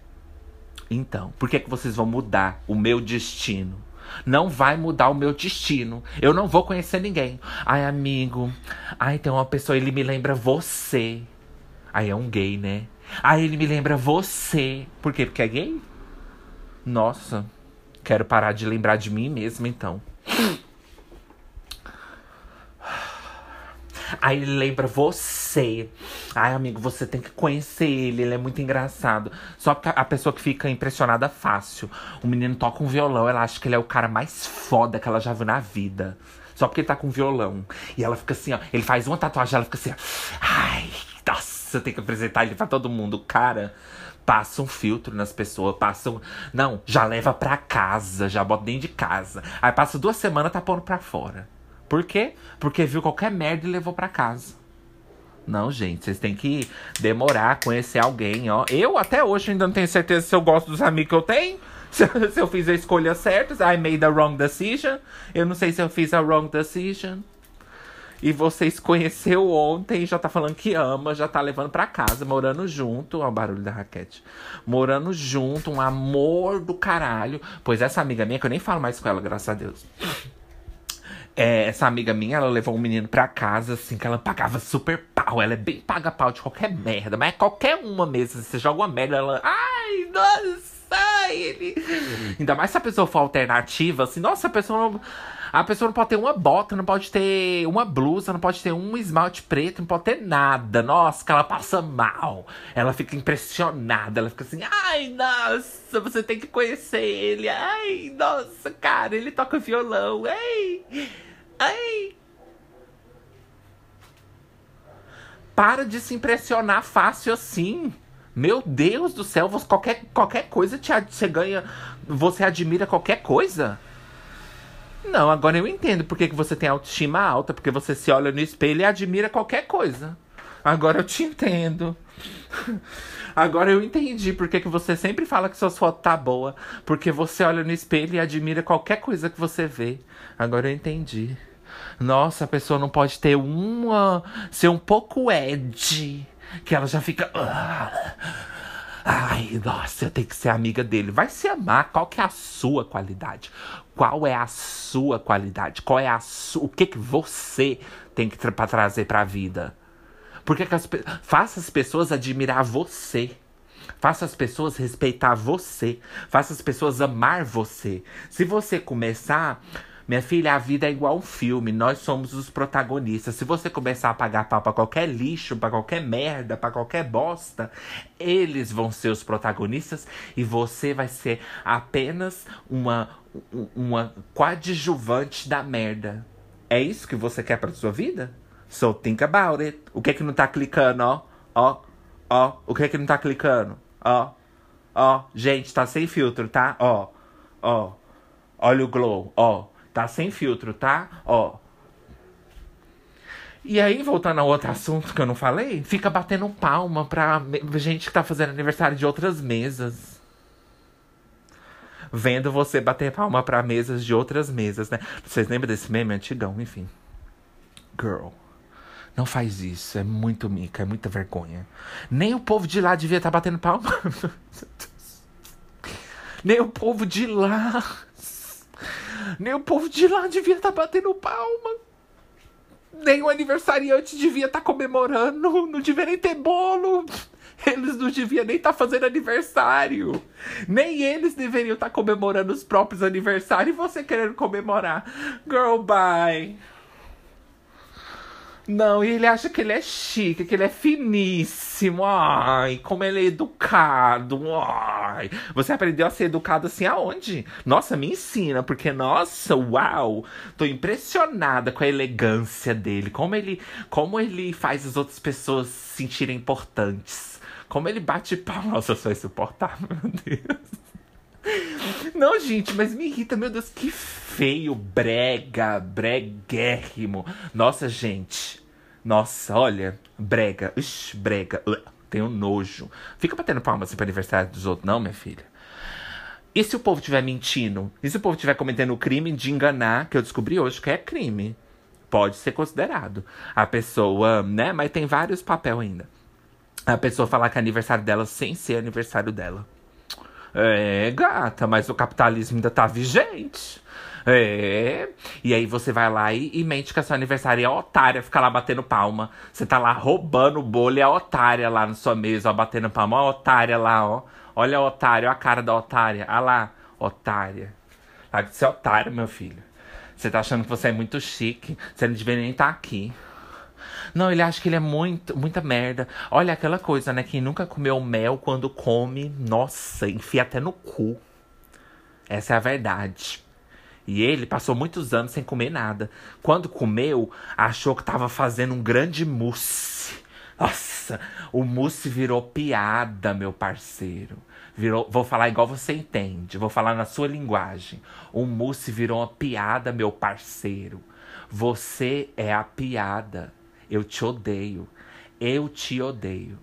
Então, por que, que vocês vão mudar o meu destino? Não vai mudar o meu destino. Eu não vou conhecer ninguém. Ai, amigo. Ai, tem uma pessoa, ele me lembra você. Aí é um gay, né? Aí ele me lembra você. Por quê? Porque é gay? Nossa, quero parar de lembrar de mim mesmo então. Aí ele lembra você. Ai, amigo, você tem que conhecer ele, ele é muito engraçado. Só que a pessoa que fica impressionada fácil. O menino toca um violão, ela acha que ele é o cara mais foda que ela já viu na vida. Só porque ele tá com violão. E ela fica assim, ó. Ele faz uma tatuagem, ela fica assim, ó. Ai, nossa você tem que apresentar ele pra todo mundo. Cara, passa um filtro nas pessoas, passa um... Não, já leva pra casa, já bota dentro de casa. Aí passa duas semanas, tá pondo pra fora. Por quê? Porque viu qualquer merda e levou pra casa. Não, gente, vocês têm que demorar, conhecer alguém, ó. Eu até hoje ainda não tenho certeza se eu gosto dos amigos que eu tenho. [LAUGHS] Se, se eu fiz a escolha certa, I made a wrong decision. Eu não sei se eu fiz a wrong decision. E vocês conheceu ontem, já tá falando que ama, já tá levando pra casa, morando junto. Ó, o barulho da raquete. Morando junto, um amor do caralho. Pois essa amiga minha, que eu nem falo mais com ela, graças a Deus. É, essa amiga minha, ela levou um menino pra casa, assim, que ela pagava super pau. Ela é bem paga-pau de qualquer merda, mas é qualquer uma mesmo. Você joga uma merda, ela. Ai, nossa, ele. Ainda mais se a pessoa for alternativa, assim, nossa, a pessoa não a pessoa não pode ter uma bota, não pode ter uma blusa, não pode ter um esmalte preto, não pode ter nada. Nossa, que ela passa mal. Ela fica impressionada, ela fica assim, ai, nossa, você tem que conhecer ele. Ai, nossa, cara, ele toca violão. Ai, ai. Para de se impressionar fácil assim. Meu Deus do céu, você, qualquer, qualquer coisa te, você ganha. Você admira qualquer coisa? Não, agora eu entendo porque que você tem autoestima alta, porque você se olha no espelho e admira qualquer coisa. Agora eu te entendo. [LAUGHS] Agora eu entendi porque que você sempre fala que suas fotos tá boa. Porque você olha no espelho e admira qualquer coisa que você vê. Agora eu entendi. Nossa, a pessoa não pode ter uma. ser um pouco edgy. Que ela já fica. Ah, ai, nossa, eu tenho que ser amiga dele. Vai se amar. Qual que é a sua qualidade? Qual é a sua qualidade? Qual é a. O que, que você tem que tra pra trazer pra vida? Porque que as, faça as pessoas admirar você. Faça as pessoas respeitar você. Faça as pessoas amar você. Se você começar. Minha filha, a vida é igual um filme, nós somos os protagonistas. Se você começar a pagar pau pra qualquer lixo, pra qualquer merda, pra qualquer bosta, eles vão ser os protagonistas e você vai ser apenas uma, uma coadjuvante da merda. É isso que você quer pra sua vida? So think about it. O que é que não tá clicando, ó? Ó, ó. O que é que não tá clicando? Ó, ó. Gente, tá sem filtro, tá? Ó, ó. Olha o glow, ó. Tá sem filtro, tá? Ó. E aí, voltando ao outro assunto que eu não falei, fica batendo palma pra gente que tá fazendo aniversário de outras mesas. Vendo você bater palma pra mesas de outras mesas, né? Vocês lembram desse meme antigão? Enfim. Girl. Não faz isso, é muito mica, é muita vergonha. Nem o povo de lá devia estar tá batendo palma. [LAUGHS] Nem o povo de lá. Nem o povo de lá devia estar tá batendo palma. Nem o aniversariante devia estar tá comemorando. Não devia nem ter bolo. [LAUGHS] Eles não deviam nem estar tá fazendo aniversário. Nem eles deveriam estar tá comemorando os próprios aniversários e você querendo comemorar. Girl, bye. Não, e ele acha que ele é chique, que ele é finíssimo. Ai, como ele é educado. Ai. Você aprendeu a ser educado assim aonde? Nossa, me ensina, porque nossa, uau, tô impressionada com a elegância dele, como ele, como ele faz as outras pessoas se sentirem importantes. Como ele bate pau. Nossa, eu sou insuportável, meu Deus. Não, gente, mas me irrita, meu Deus, que feio, brega, breguérrimo. Nossa, gente. Nossa, olha, brega, ixi, brega. Tenho nojo. Fica batendo palma assim pro aniversário dos outros, não, minha filha. E se o povo estiver mentindo? E se o povo estiver cometendo o crime de enganar, que eu descobri hoje que é crime? Pode ser considerado. A pessoa, né? Mas tem vários papéis ainda. A pessoa falar que é aniversário dela sem ser aniversário dela. É, gata, mas o capitalismo ainda tá vigente. É. E aí você vai lá e, e mente que a sua aniversário é otária, fica lá batendo palma. Você tá lá roubando o bolo e a otária lá na sua mesa, ó, batendo palma. Ó, a otária lá, ó. Olha a otária, ó a cara da otária. Ah lá, otária. Larga de ser otário, meu filho. Você tá achando que você é muito chique. Você não devia nem estar tá aqui. Não, ele acha que ele é muito, muita merda. Olha aquela coisa, né? Quem nunca comeu mel quando come, nossa, enfia até no cu. Essa é a verdade. E ele passou muitos anos sem comer nada. Quando comeu, achou que estava fazendo um grande mousse. Nossa, o mousse virou piada, meu parceiro. Virou, vou falar igual você entende, vou falar na sua linguagem. O mousse virou uma piada, meu parceiro. Você é a piada. Eu te odeio. Eu te odeio.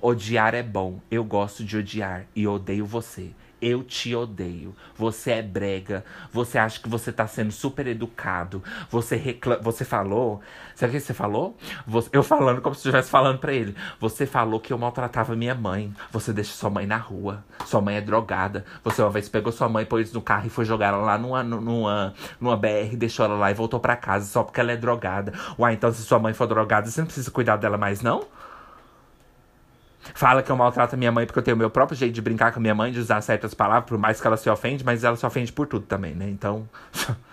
Odiar é bom. Eu gosto de odiar e odeio você. Eu te odeio. Você é brega. Você acha que você tá sendo super educado. Você reclama. Você falou. Sabe o que você falou? Você... Eu falando como se estivesse falando para ele. Você falou que eu maltratava minha mãe. Você deixa sua mãe na rua. Sua mãe é drogada. Você uma vez pegou sua mãe, pôs no carro e foi jogar ela lá numa, numa, numa BR, deixou ela lá e voltou para casa só porque ela é drogada. Uai, então se sua mãe for drogada, você não precisa cuidar dela mais, não? Fala que eu maltrato a minha mãe porque eu tenho o meu próprio jeito de brincar com a minha mãe, de usar certas palavras, por mais que ela se ofende, mas ela se ofende por tudo também, né? Então. [LAUGHS]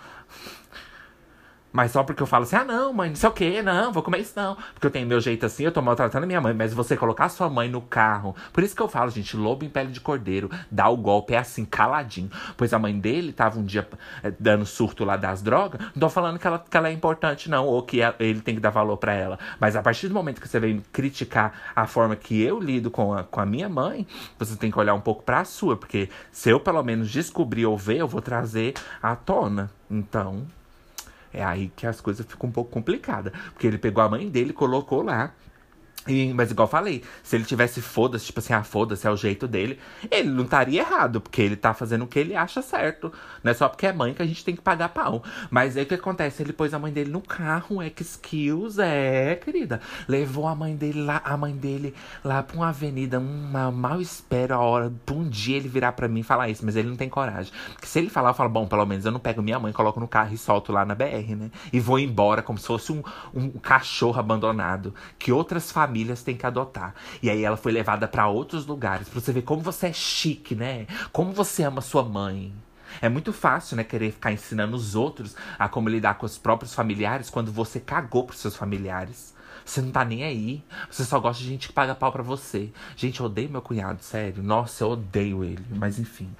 Mas só porque eu falo assim, ah, não, mãe, não sei o quê, não, vou comer isso não. Porque eu tenho meu jeito assim, eu tô maltratando minha mãe. Mas você colocar sua mãe no carro. Por isso que eu falo, gente, lobo em pele de cordeiro, dá o golpe, é assim, caladinho. Pois a mãe dele tava um dia é, dando surto lá das drogas. Não tô falando que ela, que ela é importante, não, ou que ele tem que dar valor para ela. Mas a partir do momento que você vem criticar a forma que eu lido com a, com a minha mãe, você tem que olhar um pouco pra sua. Porque se eu pelo menos descobrir ou ver, eu vou trazer à tona. Então, é aí que as coisas ficam um pouco complicadas. Porque ele pegou a mãe dele, colocou lá e, mas igual falei, se ele tivesse foda-se, tipo assim, ah, foda-se, é o jeito dele, ele não estaria errado, porque ele tá fazendo o que ele acha certo. Não é só porque é mãe que a gente tem que pagar pau. Mas aí o que acontece? Ele pôs a mãe dele no carro, é que skills, é, querida. Levou a mãe dele lá, a mãe dele lá pra uma avenida, uma mal espero a hora, pra um dia ele virar pra mim e falar isso, mas ele não tem coragem. Porque se ele falar, eu falo, bom, pelo menos eu não pego minha mãe, coloco no carro e solto lá na BR, né? E vou embora como se fosse um, um cachorro abandonado. Que outras famílias famílias têm que adotar. E aí ela foi levada para outros lugares, pra você ver como você é chique, né? Como você ama sua mãe. É muito fácil, né, querer ficar ensinando os outros a como lidar com os próprios familiares quando você cagou pros seus familiares. Você não tá nem aí. Você só gosta de gente que paga pau pra você. Gente, eu odeio meu cunhado, sério. Nossa, eu odeio ele. Mas enfim.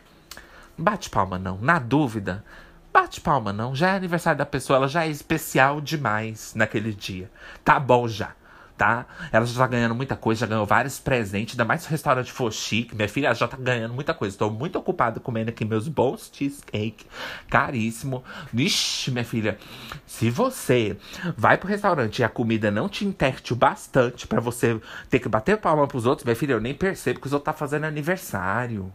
Bate palma, não. Na dúvida, bate palma, não. Já é aniversário da pessoa, ela já é especial demais naquele dia. Tá bom já tá? Ela já tá ganhando muita coisa, já ganhou vários presentes, ainda mais o restaurante for chique. Minha filha já tá ganhando muita coisa. Estou muito ocupada comendo aqui meus bons cheesecake, caríssimo. Vixe, minha filha, se você vai pro restaurante e a comida não te interte o bastante para você ter que bater palma pros outros, minha filha, eu nem percebo que os outros tá fazendo aniversário.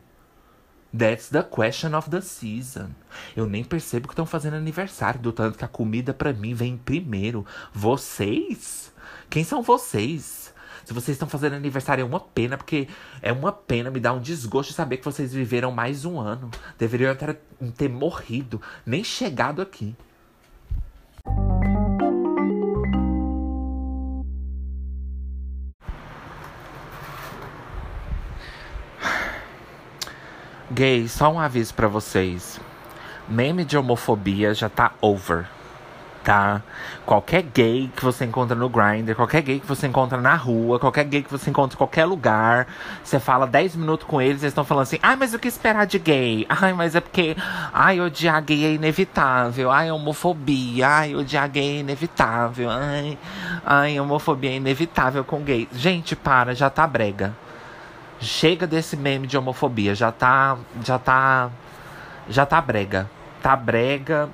That's the question of the season. Eu nem percebo que estão fazendo aniversário, do tanto que a comida para mim vem primeiro. Vocês? Quem são vocês? Se vocês estão fazendo aniversário é uma pena, porque é uma pena, me dá um desgosto saber que vocês viveram mais um ano. Deveriam ter, ter morrido, nem chegado aqui. Gay, só um aviso para vocês. Meme de homofobia já tá over tá? Qualquer gay que você encontra no Grindr, qualquer gay que você encontra na rua, qualquer gay que você encontra em qualquer lugar, você fala 10 minutos com eles, eles estão falando assim: ai, mas o que esperar de gay? [LAUGHS] Ai, mas é porque, ai, odiar gay é inevitável, ai, homofobia, ai, odiar gay é inevitável, ai, ai, homofobia é inevitável com gay. Gente, para, já tá brega. Chega desse meme de homofobia, já tá, já tá, já tá brega. Tá brega,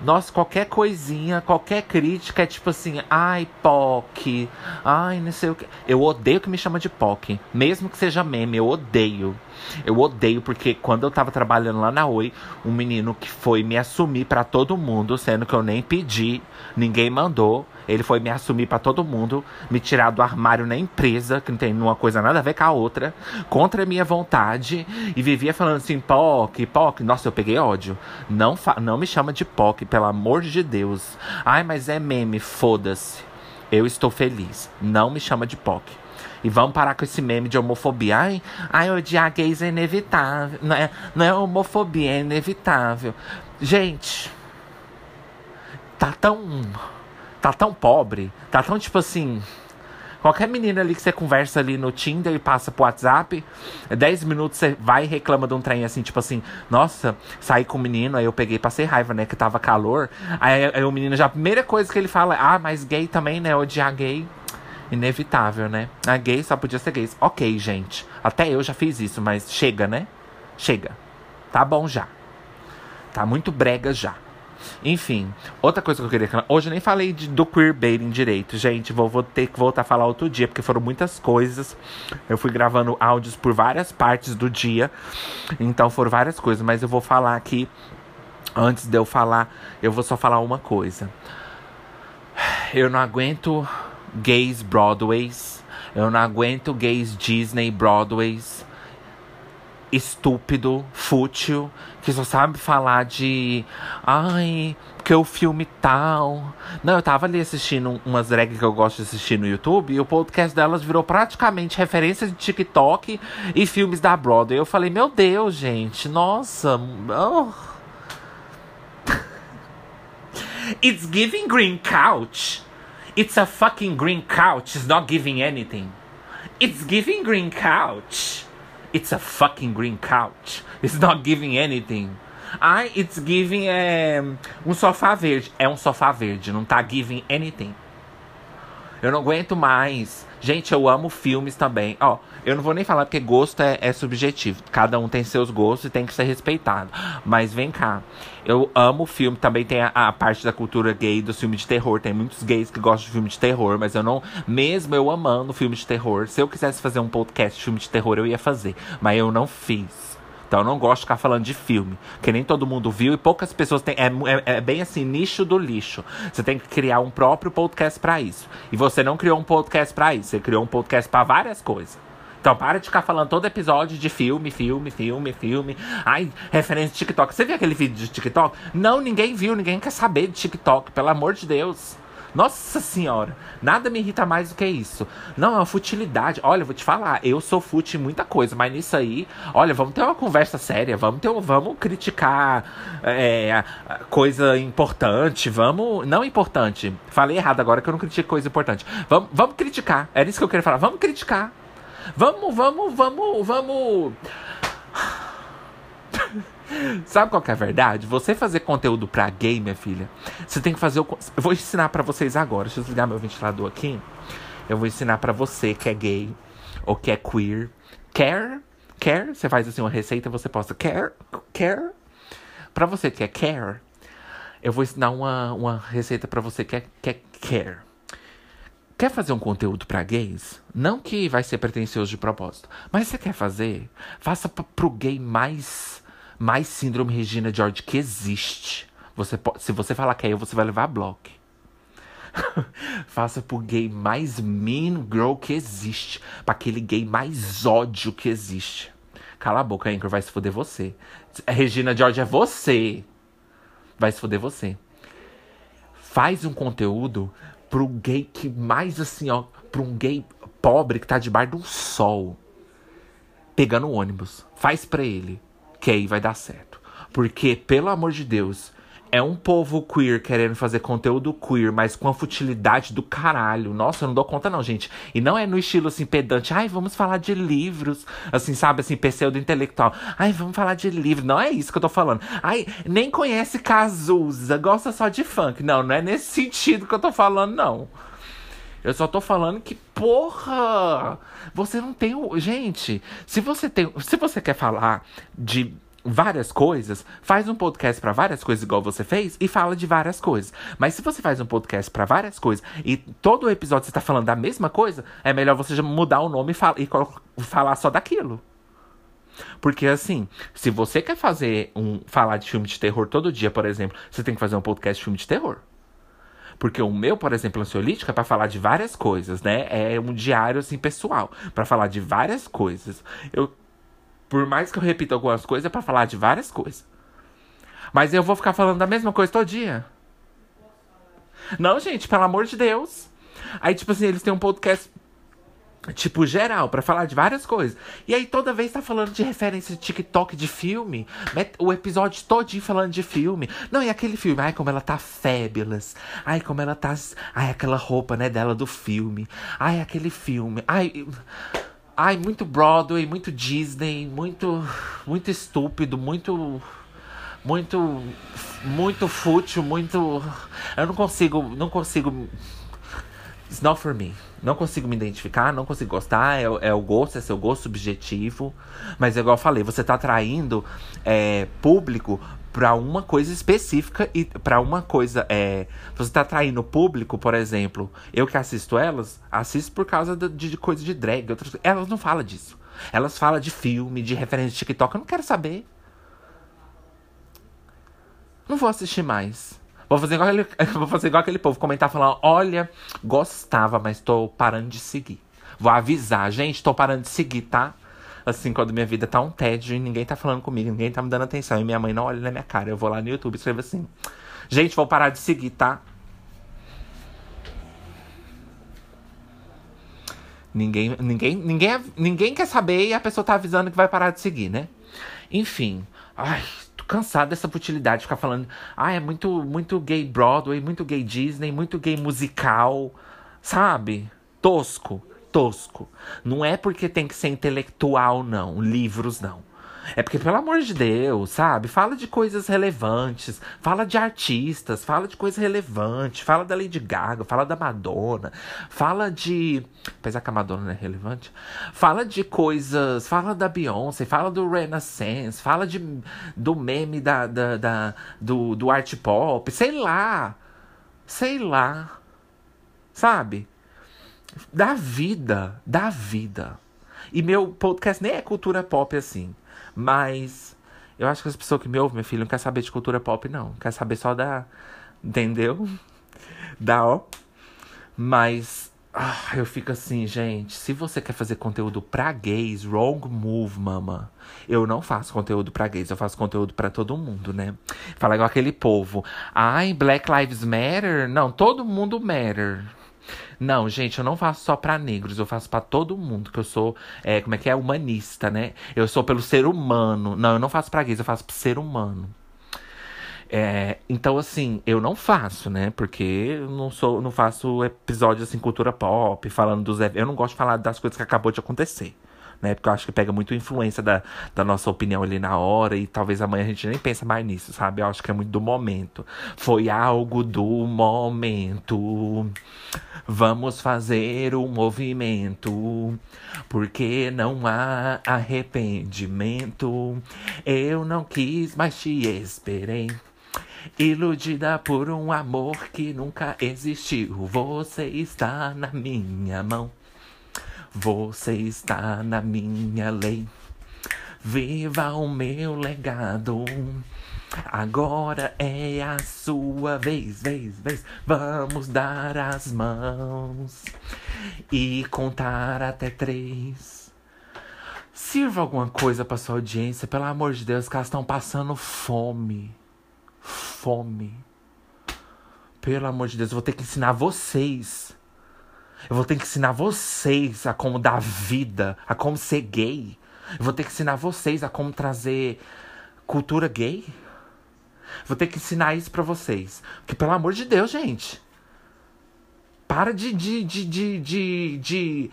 nossa, qualquer coisinha, qualquer crítica é tipo assim, ai, POC, ai, não sei o que. Eu odeio que me chama de POC. Mesmo que seja meme, eu odeio. Eu odeio porque quando eu tava trabalhando lá na Oi, um menino que foi me assumir para todo mundo, sendo que eu nem pedi, ninguém mandou. Ele foi me assumir para todo mundo, me tirar do armário na empresa, que não tem uma coisa nada a ver com a outra, contra a minha vontade, e vivia falando assim, POC, POC. Nossa, eu peguei ódio. Não, não me chama de POC, pelo amor de Deus. Ai, mas é meme, foda-se. Eu estou feliz. Não me chama de POC. E vamos parar com esse meme de homofobia. Ai, ai odiar gays é inevitável. Não é, não é homofobia, é inevitável. Gente, tá tão tá tão pobre, tá tão tipo assim. Qualquer menina ali que você conversa ali no Tinder e passa pro WhatsApp, 10 minutos você vai e reclama de um trem assim, tipo assim, nossa, saí com o menino, aí eu peguei, passei raiva, né? Que tava calor. Aí, aí o menino já, a primeira coisa que ele fala é, ah, mas gay também, né? Odiar gay. Inevitável, né? A gay só podia ser gay. Ok, gente. Até eu já fiz isso, mas chega, né? Chega. Tá bom já. Tá muito brega já. Enfim, outra coisa que eu queria. Hoje eu nem falei de, do queerbaiting direito, gente. Vou, vou ter que voltar a falar outro dia, porque foram muitas coisas. Eu fui gravando áudios por várias partes do dia. Então foram várias coisas, mas eu vou falar aqui. Antes de eu falar, eu vou só falar uma coisa. Eu não aguento gays Broadways. Eu não aguento gays Disney Broadways estúpido, fútil, que só sabe falar de. Ai, que o filme tal. Não, eu tava ali assistindo umas drag que eu gosto de assistir no YouTube e o podcast delas virou praticamente referência de TikTok e filmes da Broadway. Eu falei, meu Deus, gente, nossa. Oh. [LAUGHS] It's giving green couch. It's a fucking green couch. It's not giving anything. It's giving green couch. It's a fucking green couch. It's not giving anything. Ai, it's giving é, um sofá verde. É um sofá verde, não tá giving anything. Eu não aguento mais. Gente, eu amo filmes também. Ó, eu não vou nem falar porque gosto é, é, subjetivo. Cada um tem seus gostos e tem que ser respeitado. Mas vem cá. Eu amo filme. Também tem a, a parte da cultura gay do filme de terror. Tem muitos gays que gostam de filme de terror. Mas eu não. Mesmo eu amando filme de terror. Se eu quisesse fazer um podcast de filme de terror, eu ia fazer. Mas eu não fiz. Então eu não gosto de ficar falando de filme, que nem todo mundo viu e poucas pessoas têm. É, é, é bem assim, nicho do lixo. Você tem que criar um próprio podcast para isso. E você não criou um podcast para isso, você criou um podcast para várias coisas. Então para de ficar falando todo episódio de filme, filme, filme, filme. Ai, referência de TikTok. Você viu aquele vídeo de TikTok? Não, ninguém viu, ninguém quer saber de TikTok, pelo amor de Deus. Nossa senhora, nada me irrita mais do que isso. Não, é uma futilidade. Olha, vou te falar, eu sou fute em muita coisa, mas nisso aí, olha, vamos ter uma conversa séria, vamos ter, vamos criticar é, coisa importante, vamos, não importante. Falei errado agora que eu não critico coisa importante. Vamos, vamos criticar. Era isso que eu queria falar. Vamos criticar. Vamos, vamos, vamos, vamos. Sabe qual que é a verdade? Você fazer conteúdo pra gay, minha filha, você tem que fazer o. Eu vou ensinar para vocês agora. Deixa eu desligar meu ventilador aqui. Eu vou ensinar para você que é gay ou que é queer. Quer? Quer? Você faz assim uma receita, você posta quer? Quer? Pra você que é quer, eu vou ensinar uma, uma receita para você que é, que é quer. Quer fazer um conteúdo para gays? Não que vai ser pretencioso de propósito, mas você quer fazer? Faça pro gay mais mais síndrome Regina George que existe. Você pode, se você falar que é eu, você vai levar bloco. [LAUGHS] Faça pro gay mais mean girl que existe. Pra aquele gay mais ódio que existe. Cala a boca, Anchor, vai se foder você. Regina George é você. Vai se foder você. Faz um conteúdo pro gay que mais assim, ó. Pra um gay pobre que tá debaixo de um sol. Pegando ônibus. Faz pra ele que aí vai dar certo. Porque, pelo amor de Deus, é um povo queer querendo fazer conteúdo queer, mas com a futilidade do caralho. Nossa, eu não dou conta, não, gente. E não é no estilo assim, pedante. Ai, vamos falar de livros. Assim, sabe, assim, pseudo-intelectual. Ai, vamos falar de livro. Não é isso que eu tô falando. Ai, nem conhece Cazuza, gosta só de funk. Não, não é nesse sentido que eu tô falando, não. Eu só tô falando que, porra, você não tem o. Gente, se você tem. Se você quer falar de várias coisas, faz um podcast para várias coisas igual você fez e fala de várias coisas. Mas se você faz um podcast para várias coisas e todo episódio você tá falando da mesma coisa, é melhor você mudar o nome e, e falar só daquilo. Porque assim, se você quer fazer um falar de filme de terror todo dia, por exemplo, você tem que fazer um podcast de filme de terror. Porque o meu, por exemplo, ansiolítico é para falar de várias coisas, né? É um diário assim pessoal, para falar de várias coisas. Eu por mais que eu repita algumas coisas, é para falar de várias coisas. Mas eu vou ficar falando da mesma coisa todo dia. Não, gente, pelo amor de Deus. Aí, tipo assim, eles têm um podcast tipo, geral, para falar de várias coisas. E aí toda vez tá falando de referência de TikTok de filme. O episódio todinho falando de filme. Não, e aquele filme, ai, como ela tá fabulous. Ai, como ela tá. Ai, aquela roupa, né, dela do filme. Ai, aquele filme. Ai. Ai, muito Broadway, muito Disney, muito. Muito estúpido, muito. Muito. Muito fútil, muito. Eu não consigo. Não consigo. It's not for me. Não consigo me identificar, não consigo gostar, é, é o gosto, é seu gosto subjetivo. Mas, igual eu falei, você tá atraindo é, público para uma coisa específica e para uma coisa é você tá atraindo público por exemplo eu que assisto elas assisto por causa de, de coisa de drag outras elas não falam disso elas falam de filme de referência de TikTok eu não quero saber não vou assistir mais Vou fazer igual aquele, [LAUGHS] vou fazer igual aquele povo comentar falando: olha, gostava, mas tô parando de seguir. Vou avisar, gente, tô parando de seguir, tá? Assim, quando minha vida tá um tédio e ninguém tá falando comigo, ninguém tá me dando atenção. E minha mãe não olha na minha cara. Eu vou lá no YouTube e escrevo assim: Gente, vou parar de seguir, tá? Ninguém, ninguém, ninguém, ninguém quer saber e a pessoa tá avisando que vai parar de seguir, né? Enfim. Ai, tô cansado dessa futilidade de ficar falando. Ah, é muito, muito gay Broadway, muito gay Disney, muito gay musical. Sabe? Tosco, tosco. Não é porque tem que ser intelectual, não. Livros, não. É porque, pelo amor de Deus, sabe? Fala de coisas relevantes, fala de artistas, fala de coisas relevantes, fala da Lady Gaga, fala da Madonna, fala de. Apesar que a Madonna não é relevante. Fala de coisas. Fala da Beyoncé, fala do Renaissance, fala de, do meme da, da, da do, do art pop, sei lá. Sei lá. Sabe? Da vida, da vida. E meu podcast nem é cultura pop assim. Mas eu acho que as pessoas que me ouvem, meu filho, não quer saber de cultura pop, não. Quer saber só da. Entendeu? [LAUGHS] Da ó. Mas. Ah, eu fico assim, gente. Se você quer fazer conteúdo pra gays, wrong move, mama. Eu não faço conteúdo pra gays, eu faço conteúdo pra todo mundo, né? Fala igual aquele povo. Ai, Black Lives Matter? Não, todo mundo matter. Não, gente, eu não faço só para negros, eu faço para todo mundo, que eu sou, é, como é que é, humanista, né? Eu sou pelo ser humano. Não, eu não faço pra gays, eu faço pro ser humano. É, então, assim, eu não faço, né? Porque eu não sou, não faço episódios assim, cultura pop, falando dos Eu não gosto de falar das coisas que acabou de acontecer né? Porque eu acho que pega muito influência da, da nossa opinião ali na hora e talvez amanhã a gente nem pensa mais nisso, sabe? Eu acho que é muito do momento. Foi algo do momento. Vamos fazer um movimento, porque não há arrependimento. Eu não quis, mas te esperei. Iludida por um amor que nunca existiu, você está na minha mão. Você está na minha lei. Viva o meu legado. Agora é a sua vez, vez, vez. Vamos dar as mãos e contar até três. Sirva alguma coisa para sua audiência, pelo amor de Deus, que elas estão passando fome. Fome. Pelo amor de Deus, eu vou ter que ensinar vocês eu vou ter que ensinar vocês a como dar vida, a como ser gay. Eu vou ter que ensinar vocês a como trazer cultura gay. Vou ter que ensinar isso para vocês. Porque, pelo amor de Deus, gente. Para de. de. de. de. de. de...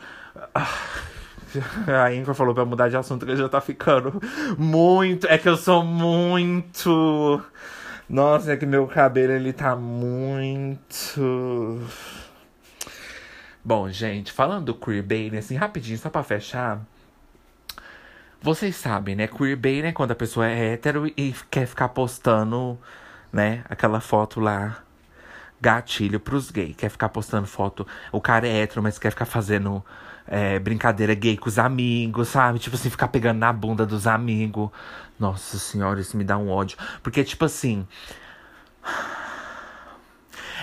A Inca falou pra mudar de assunto que já tá ficando muito. É que eu sou muito. Nossa, é que meu cabelo ele tá muito. Bom, gente, falando do queerbaiting, assim, rapidinho, só pra fechar. Vocês sabem, né? Queerbaiting é quando a pessoa é hétero e quer ficar postando, né? Aquela foto lá, gatilho pros gays. Quer ficar postando foto. O cara é hétero, mas quer ficar fazendo é, brincadeira gay com os amigos, sabe? Tipo assim, ficar pegando na bunda dos amigos. Nossa senhora, isso me dá um ódio. Porque, tipo assim.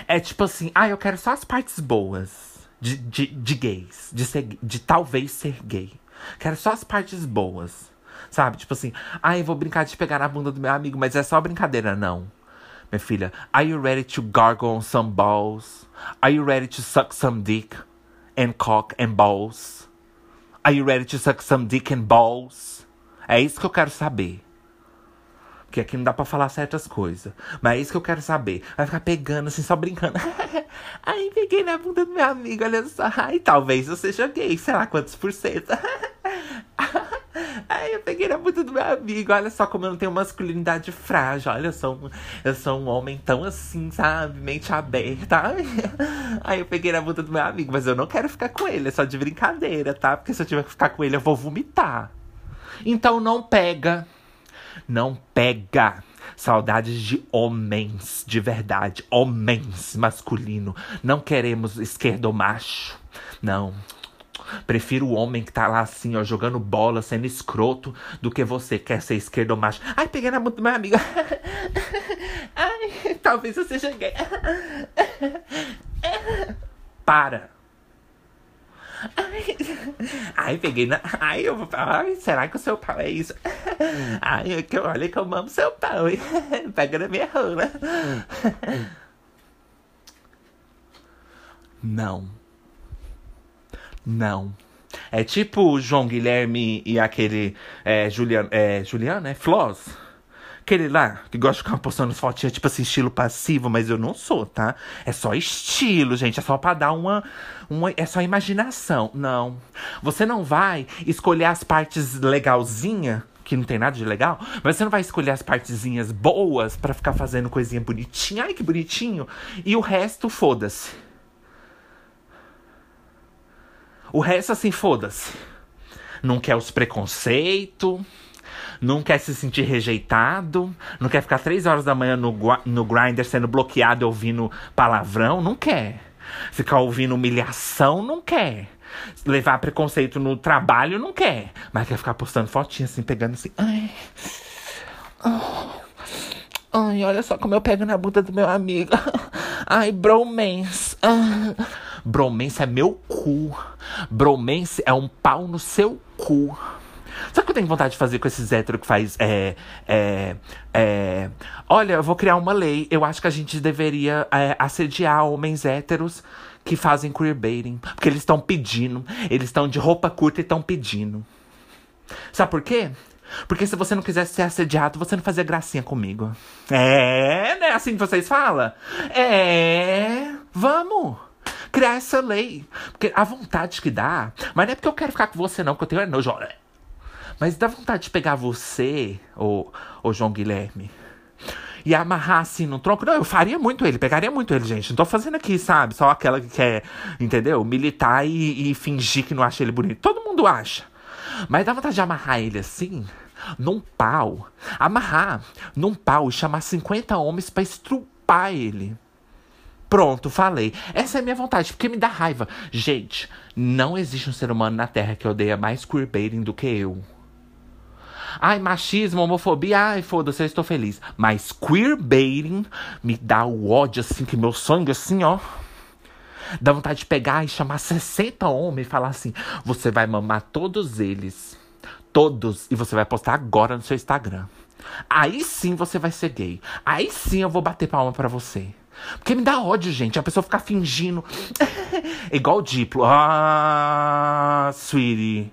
É tipo assim, ah, eu quero só as partes boas de, de, de gays, de, ser, de talvez ser gay. Quero só as partes boas. Sabe? Tipo assim, ah, eu vou brincar de pegar na bunda do meu amigo, mas é só brincadeira, não. Minha filha, are you ready to gargle on some balls? Are you ready to suck some dick and cock and balls? Are you ready to suck some dick and balls? É isso que eu quero saber. Porque aqui não dá pra falar certas coisas. Mas é isso que eu quero saber. Vai ficar pegando assim, só brincando. [LAUGHS] Ai, peguei na bunda do meu amigo, olha só. Ai, talvez eu seja gay, sei lá quantos por cento. [LAUGHS] Ai, eu peguei na bunda do meu amigo. Olha só como eu não tenho masculinidade frágil. Olha, eu sou um, eu sou um homem tão assim, sabe? Mente aberta. [LAUGHS] Ai, eu peguei na bunda do meu amigo, mas eu não quero ficar com ele. É só de brincadeira, tá? Porque se eu tiver que ficar com ele, eu vou vomitar. Então não pega. Não pega. Saudades de homens, de verdade. Homens masculino. Não queremos esquerdo macho. Não. Prefiro o homem que tá lá assim, ó, jogando bola, sendo escroto, do que você quer ser esquerdo macho. Ai, peguei na mão do meu amigo. [LAUGHS] Ai, talvez eu seja gay. [LAUGHS] Para. Ai, [LAUGHS] ai, peguei na. Ai, eu vou. Ai, será que o seu pau é isso? Ai, é que olha que eu amo seu pau? [LAUGHS] Pega na minha rola. Não. Não. É tipo o João Guilherme e aquele é, Juliano, é, Juliano, é Floss aquele lá que gosta de ficar postando fotinhas, tipo assim, estilo passivo, mas eu não sou, tá? É só estilo, gente. É só pra dar uma. uma é só imaginação. Não. Você não vai escolher as partes legalzinha que não tem nada de legal, mas você não vai escolher as partezinhas boas para ficar fazendo coisinha bonitinha. Ai, que bonitinho. E o resto, foda-se. O resto, assim, foda-se. Não quer os preconceitos, não quer se sentir rejeitado, não quer ficar três horas da manhã no, no grinder sendo bloqueado ouvindo palavrão, não quer. Ficar ouvindo humilhação, não quer. Levar preconceito no trabalho, não quer. Mas quer ficar postando fotinha assim, pegando assim. Ai. Ai, olha só como eu pego na bunda do meu amigo. [LAUGHS] Ai, bromance. Ah. Bromance é meu cu. Bromance é um pau no seu cu. Sabe o que eu tenho vontade de fazer com esses héteros que faz. É, é, é, olha, eu vou criar uma lei. Eu acho que a gente deveria é, assediar homens héteros que fazem queerbaiting. Porque eles estão pedindo. Eles estão de roupa curta e estão pedindo. Sabe por quê? Porque se você não quisesse ser assediado, você não fazia gracinha comigo. É, né? Assim que vocês falam? É, vamos criar essa lei. Porque a vontade que dá, mas não é porque eu quero ficar com você, não, porque eu tenho nojo. Mas dá vontade de pegar você, ô, ô João Guilherme, e amarrar assim no tronco. Não, eu faria muito ele, pegaria muito ele, gente. Não tô fazendo aqui, sabe? Só aquela que quer, entendeu? Militar e, e fingir que não acha ele bonito. Todo mundo acha. Mas dá vontade de amarrar ele assim, num pau. Amarrar num pau e chamar 50 homens para estrupar ele. Pronto, falei. Essa é a minha vontade, porque me dá raiva. Gente, não existe um ser humano na Terra que odeia mais queerbaiting do que eu. Ai, machismo, homofobia, ai, foda-se, eu estou feliz. Mas queerbaiting me dá o ódio, assim, que meu sangue, assim, ó. Dá vontade de pegar e chamar 60 homens e falar assim: você vai mamar todos eles. Todos. E você vai postar agora no seu Instagram. Aí sim você vai ser gay. Aí sim eu vou bater palma para você. Porque me dá ódio, gente. A pessoa ficar fingindo. [LAUGHS] Igual o Diplo. Ah, sweetie.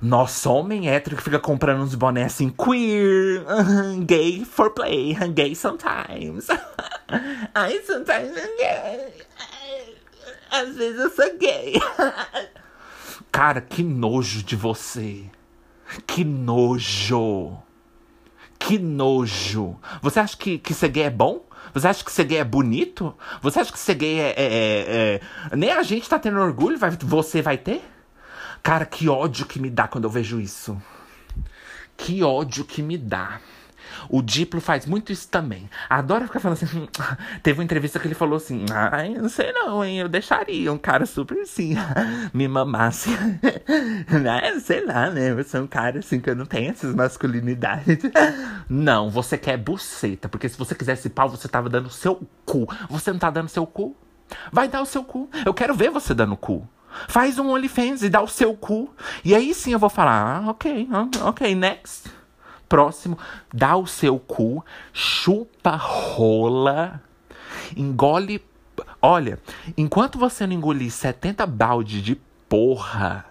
Nossa, homem hétero que fica comprando uns bonés assim, queer, [LAUGHS] gay for play, [LAUGHS] gay sometimes. I sometimes I'm gay. Às vezes eu sou gay. Cara, que nojo de você. Que nojo. Que nojo. Você acha que, que ser gay é bom? Você acha que ser gay é bonito? Você acha que ser gay é. é, é, é... Nem a gente tá tendo orgulho, vai, você vai ter? Cara, que ódio que me dá quando eu vejo isso. Que ódio que me dá. O Diplo faz muito isso também. Adora ficar falando assim. [LAUGHS] Teve uma entrevista que ele falou assim: Ai, não sei não, hein? Eu deixaria um cara super assim, [LAUGHS] me mamasse. [LAUGHS] né? Sei lá, né? Eu sou um cara assim que eu não tenho essas masculinidades. Não, você quer buceta. Porque se você quisesse pau, você tava dando seu cu. Você não tá dando seu cu? Vai dar o seu cu. Eu quero ver você dando cu. Faz um OnlyFans e dá o seu cu. E aí sim eu vou falar, ah, ok, ah, ok, next próximo, dá o seu cu, chupa rola, engole. Olha, enquanto você não engolir 70 balde de porra,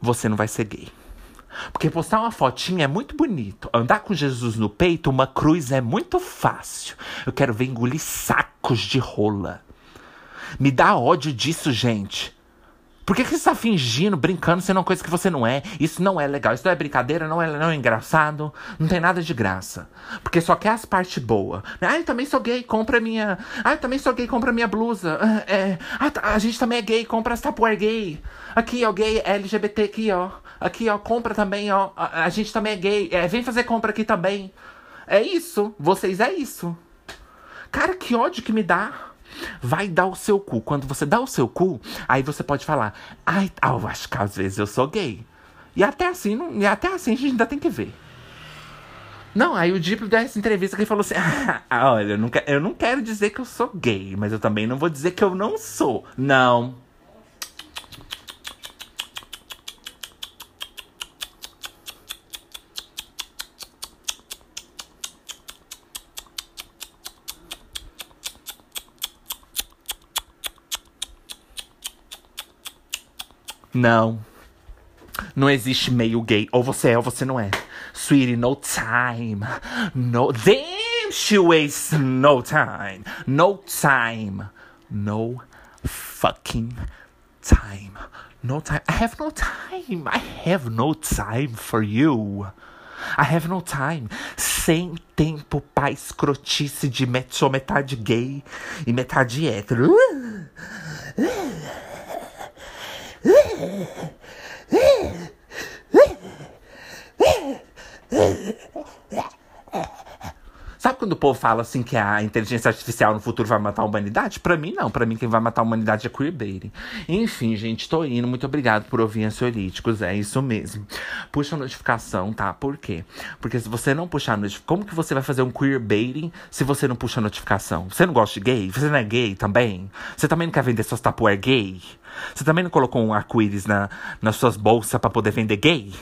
você não vai ser gay. Porque postar uma fotinha é muito bonito. Andar com Jesus no peito, uma cruz é muito fácil. Eu quero ver engolir sacos de rola. Me dá ódio disso, gente. Por que, que você está fingindo, brincando, sendo uma coisa que você não é? Isso não é legal, isso não é brincadeira, não é, não é engraçado, não tem nada de graça. Porque só quer as partes boas. Ah, eu também sou gay, compra minha. Ah, eu também sou gay, compra minha blusa. Ah, é... ah tá, a gente também é gay, compra as tapuer gay. Aqui, ó, gay LGBT aqui, ó. Aqui, ó, compra também, ó. A, a gente também é gay. É, vem fazer compra aqui também. É isso, vocês é isso. Cara, que ódio que me dá. Vai dar o seu cu. Quando você dá o seu cu, aí você pode falar: Ai, eu acho que às vezes eu sou gay. E até assim, não, e até assim a gente ainda tem que ver. Não, aí o Diplo deu essa entrevista que ele falou assim: ah, Olha, eu não, eu não quero dizer que eu sou gay, mas eu também não vou dizer que eu não sou. Não. Não. Não existe meio gay. Ou você é ou você não é. Sweetie, no time. No. Damn, she wastes no time. No time. No fucking time. No time. I have no time. I have no time for you. I have no time. Sem tempo pra escrotice de met sou metade gay e metade hétero. Sabe quando o povo fala assim que a inteligência artificial no futuro vai matar a humanidade? Pra mim, não. Pra mim, quem vai matar a humanidade é queerbaiting. Enfim, gente, tô indo. Muito obrigado por ouvir ansiolíticos. É isso mesmo. Puxa a notificação, tá? Por quê? Porque se você não puxar a notificação, como que você vai fazer um queerbaiting se você não puxa a notificação? Você não gosta de gay? Você não é gay também? Você também não quer vender suas tapuer gay? Você também não colocou um arco-íris na, nas suas bolsas para poder vender gay?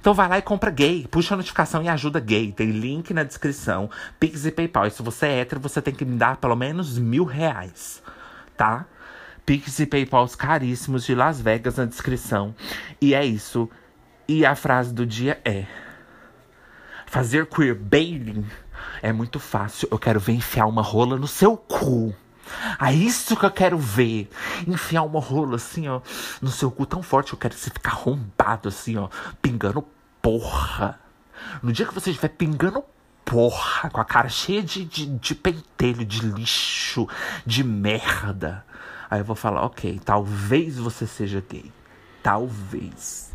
Então vai lá e compra gay. Puxa a notificação e ajuda gay. Tem link na descrição. Pix e PayPal. E se você é hétero, você tem que me dar pelo menos mil reais. Tá? Pix e PayPal caríssimos de Las Vegas na descrição. E é isso. E a frase do dia é: Fazer queerbaiting é muito fácil. Eu quero ver enfiar uma rola no seu cu. É isso que eu quero ver. Enfiar uma rola assim, ó, no seu cu tão forte. Eu quero você ficar arrombado assim, ó, pingando porra. No dia que você estiver pingando porra, com a cara cheia de, de, de pentelho, de lixo, de merda. Aí eu vou falar, ok, talvez você seja gay. Talvez.